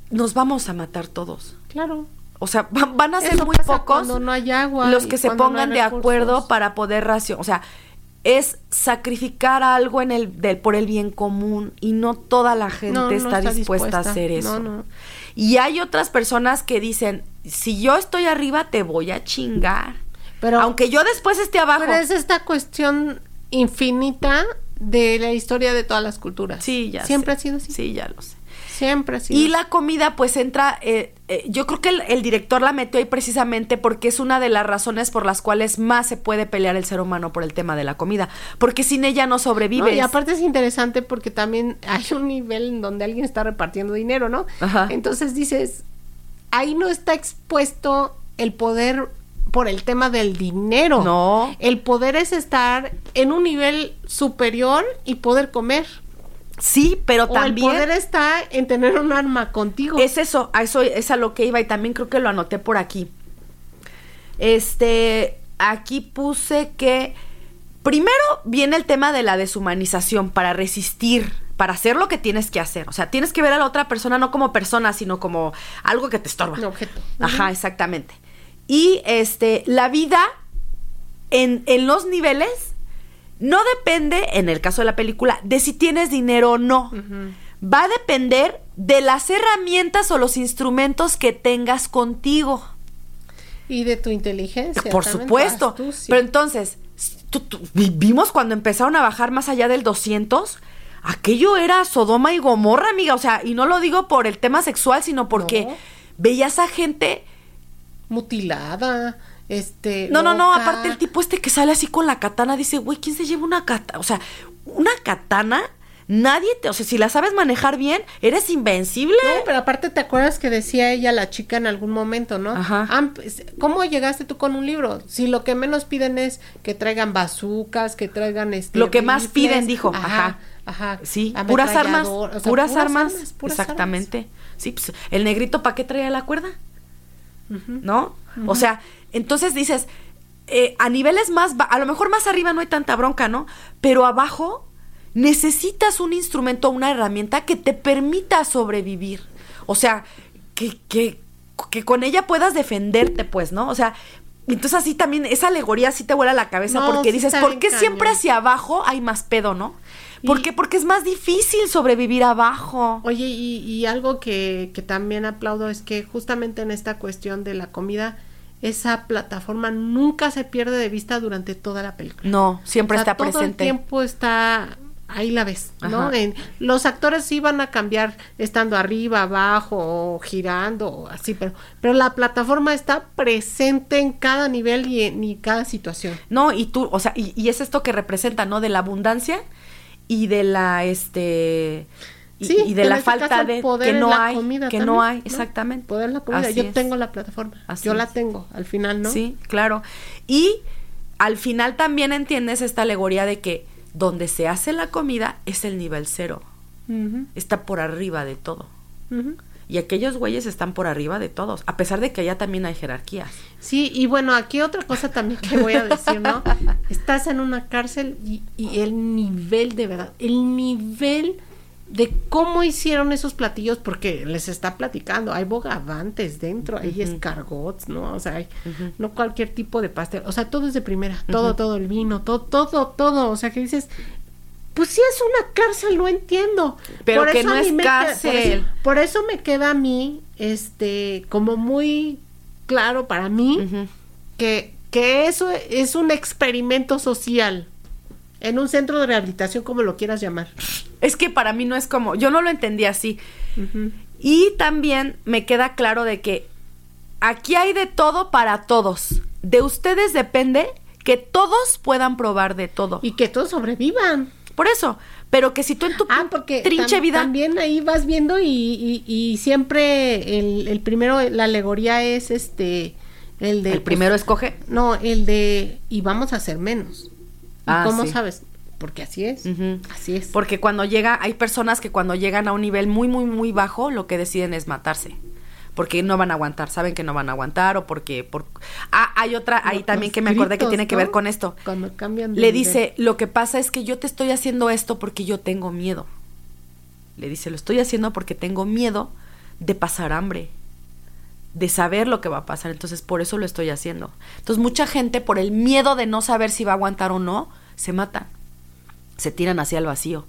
Speaker 1: nos vamos a matar todos.
Speaker 2: Claro.
Speaker 1: O sea, van a ser muy pocos
Speaker 2: no hay agua
Speaker 1: los que se pongan de acuerdo para poder racionar. O sea, es sacrificar algo en el del, por el bien común y no toda la gente está, dispuesta, a hacer eso. Y hay otras personas que dicen, si yo estoy arriba te voy a chingar. Pero aunque yo después esté abajo.
Speaker 2: Pero es esta cuestión infinita de la historia de todas las culturas.
Speaker 1: Sí, ya
Speaker 2: Siempre ha sido así.
Speaker 1: Sí, ya lo sé.
Speaker 2: Siempre así.
Speaker 1: Y la comida, pues entra. Eh, eh, yo creo que el, director la metió ahí precisamente porque es una de las razones por las cuales más se puede pelear el ser humano por el tema de la comida. Porque sin ella no sobrevive.
Speaker 2: y aparte es interesante porque también hay un nivel en donde alguien está repartiendo dinero, ¿no? Ajá. Entonces dices, ahí no está expuesto el poder por el tema del dinero.
Speaker 1: No.
Speaker 2: El poder es estar en un nivel superior y poder comer.
Speaker 1: Sí, pero también.
Speaker 2: El poder está en tener un arma contigo.
Speaker 1: Es eso, a eso es a lo que iba y también creo que lo anoté por aquí. Este, aquí puse que primero viene el tema de la deshumanización para resistir, para hacer lo que tienes que hacer. O sea, tienes que ver a la otra persona no como persona, sino como algo que te estorba.
Speaker 2: Un objeto.
Speaker 1: Ajá, exactamente. Y este, la vida en, en los niveles no depende, en el caso de la película, de si tienes dinero o no. Va a depender de las herramientas o los instrumentos que tengas contigo.
Speaker 2: Y de tu inteligencia.
Speaker 1: Por supuesto. Pero entonces, vimos cuando empezaron a bajar más allá del 200, aquello era Sodoma y Gomorra, amiga. O sea, y no lo digo por el tema sexual, sino porque veías a gente
Speaker 2: mutilada. Este.
Speaker 1: No, no, no. Aparte, el tipo este que sale así con la katana dice, güey, ¿quién se lleva una katana? O sea, una katana. Nadie te, o sea, si la sabes manejar bien, eres invencible.
Speaker 2: No, pero aparte te acuerdas que decía ella la chica en algún momento, ¿no? Ajá. Pues, ¿Cómo llegaste tú con un libro? Si lo que menos piden es que traigan bazucas, que traigan este.
Speaker 1: Lo que más piden, dijo. Ajá. Ajá. Sí, puras armas, puras, armas. exactamente. Sí, pues, el negrito, ¿para qué traía la cuerda? ¿No? O sea, entonces dices, eh, a niveles más, a lo mejor más arriba no hay tanta bronca, ¿no? Pero abajo necesitas un instrumento, una herramienta que te permita sobrevivir. O sea, que, que, que con ella puedas defenderte, pues, ¿no? O sea, entonces así también, esa alegoría sí te vuela la cabeza porque dices, ¿por qué siempre hacia abajo hay más pedo, no? ¿Por qué? Porque es más difícil sobrevivir abajo.
Speaker 2: Oye, y, y algo que, que, también aplaudo es que justamente en esta cuestión de la comida, esa plataforma nunca se pierde de vista durante toda la película.
Speaker 1: No, siempre está presente. Todo el
Speaker 2: tiempo está ahí la ves, ¿no? los actores sí van a cambiar estando arriba, abajo, o girando, o así, pero, pero la plataforma está presente en cada nivel y en cada situación.
Speaker 1: No, y tú, o sea, y, y, es esto que representa, ¿no? De la abundancia y de la este y, de la este falta de que no hay que no hay exactamente.
Speaker 2: Poder la comida yo tengo la plataforma yo la tengo al final no
Speaker 1: sí claro. Y al final también entiendes esta alegoría de que donde se hace la comida es el nivel cero. Está por arriba de todo. Y aquellos güeyes están por arriba de todos, a pesar de que allá también hay jerarquías.
Speaker 2: Sí, y bueno, aquí otra cosa también que voy a decir, ¿no? Estás en una cárcel y, el nivel de verdad, el nivel de cómo hicieron esos platillos, porque les está platicando, hay bogavantes dentro, hay escargots, ¿no? O sea, hay, no cualquier tipo de pastel, o sea, todo es de primera, todo, todo el vino, todo, todo, todo, o sea, que dices, pues sí es una cárcel, lo entiendo.
Speaker 1: Pero que no es cárcel.
Speaker 2: por, eso, me queda a mí, este, como muy claro para mí, que, que eso es un experimento social. En un centro de rehabilitación, como lo quieras llamar.
Speaker 1: Es que para mí no es como, yo no lo entendí así. Y también me queda claro de que aquí hay de todo para todos. De ustedes depende que todos puedan probar de todo.
Speaker 2: Y que todos sobrevivan.
Speaker 1: Por eso, pero que si tú en tu
Speaker 2: ah, porque trinche vida... También ahí vas viendo y, y, siempre el, el, primero, la alegoría es este... El de...
Speaker 1: ¿El primero pues, escoge?
Speaker 2: No, el de... Y vamos a hacer menos. Ah, ¿Cómo sabes? Porque así es. Así es.
Speaker 1: Porque cuando llega, hay personas que cuando llegan a un nivel muy, muy, muy bajo, lo que deciden es matarse porque no van a aguantar, saben que no van a aguantar o porque por ah, hay otra ahí también que me acordé que tiene que ver con esto.
Speaker 2: Cuando cambian
Speaker 1: Le dice, "Lo que pasa es que yo te estoy haciendo esto porque yo tengo miedo." Le dice, "Lo estoy haciendo porque tengo miedo de pasar hambre." de saber lo que va a pasar, entonces por eso lo estoy haciendo. Entonces mucha gente por el miedo de no saber si va a aguantar o no, se matan, se tiran hacia el vacío.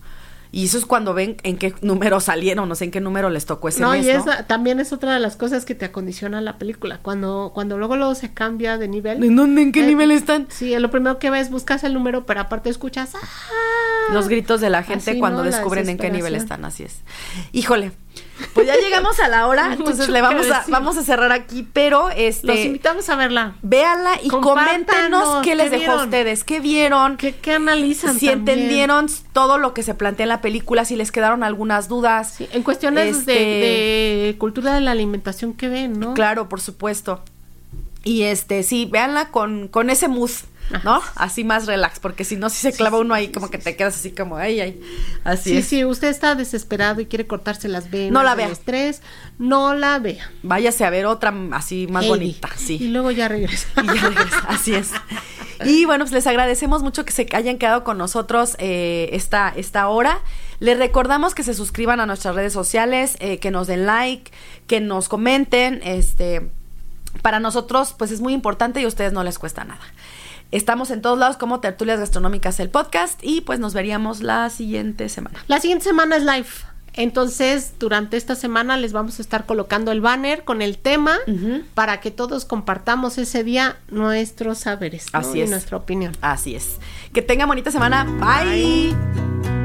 Speaker 1: Y eso es cuando ven en qué número salieron, no sé en qué número les tocó ese no, y
Speaker 2: esa también es otra de las cosas que te acondiciona la película. Cuando, cuando luego luego se cambia de nivel.
Speaker 1: ¿En dónde? ¿En qué eh, nivel están?
Speaker 2: Sí, lo primero que ves, buscas el número, pero aparte escuchas ¡Ah!
Speaker 1: los gritos de la gente cuando descubren en qué nivel están, así es. Híjole, pues ya llegamos a la hora, entonces le vamos a, vamos a cerrar aquí, pero este.
Speaker 2: Los invitamos a verla.
Speaker 1: Véanla y coméntenos qué les dejó a ustedes, qué vieron,
Speaker 2: qué, analizan.
Speaker 1: Si entendieron todo lo que se plantea en la película, si les quedaron algunas dudas.
Speaker 2: en cuestiones de, este, cultura de la alimentación que ven, ¿no?
Speaker 1: Claro, por supuesto. Y este, sí, véanla con, con ese mousse ¿no? Así más relax, porque si no, si se clava uno ahí, como que te quedas así como, ay, ay. Así
Speaker 2: sí,
Speaker 1: es.
Speaker 2: si usted está desesperado y quiere cortarse las venas, no la vea. estrés, no la vea.
Speaker 1: Váyase a ver otra así más bonita, sí.
Speaker 2: Y luego ya regresa.
Speaker 1: Y ya regresa, así es. Y bueno, pues les agradecemos mucho que se hayan quedado con nosotros eh, esta, esta hora. Les recordamos que se suscriban a nuestras redes sociales, eh, que nos den like, que nos comenten, este para nosotros pues es muy importante y a ustedes no les cuesta nada. Estamos en todos lados como Tertulias Gastronómicas, el podcast, y pues nos veríamos la siguiente semana.
Speaker 2: La siguiente semana es live. Entonces, durante esta semana les vamos a estar colocando el banner con el tema para que todos compartamos ese día nuestros saberes
Speaker 1: Así es.
Speaker 2: y nuestra opinión.
Speaker 1: Así es. Que tengan bonita semana. Bye.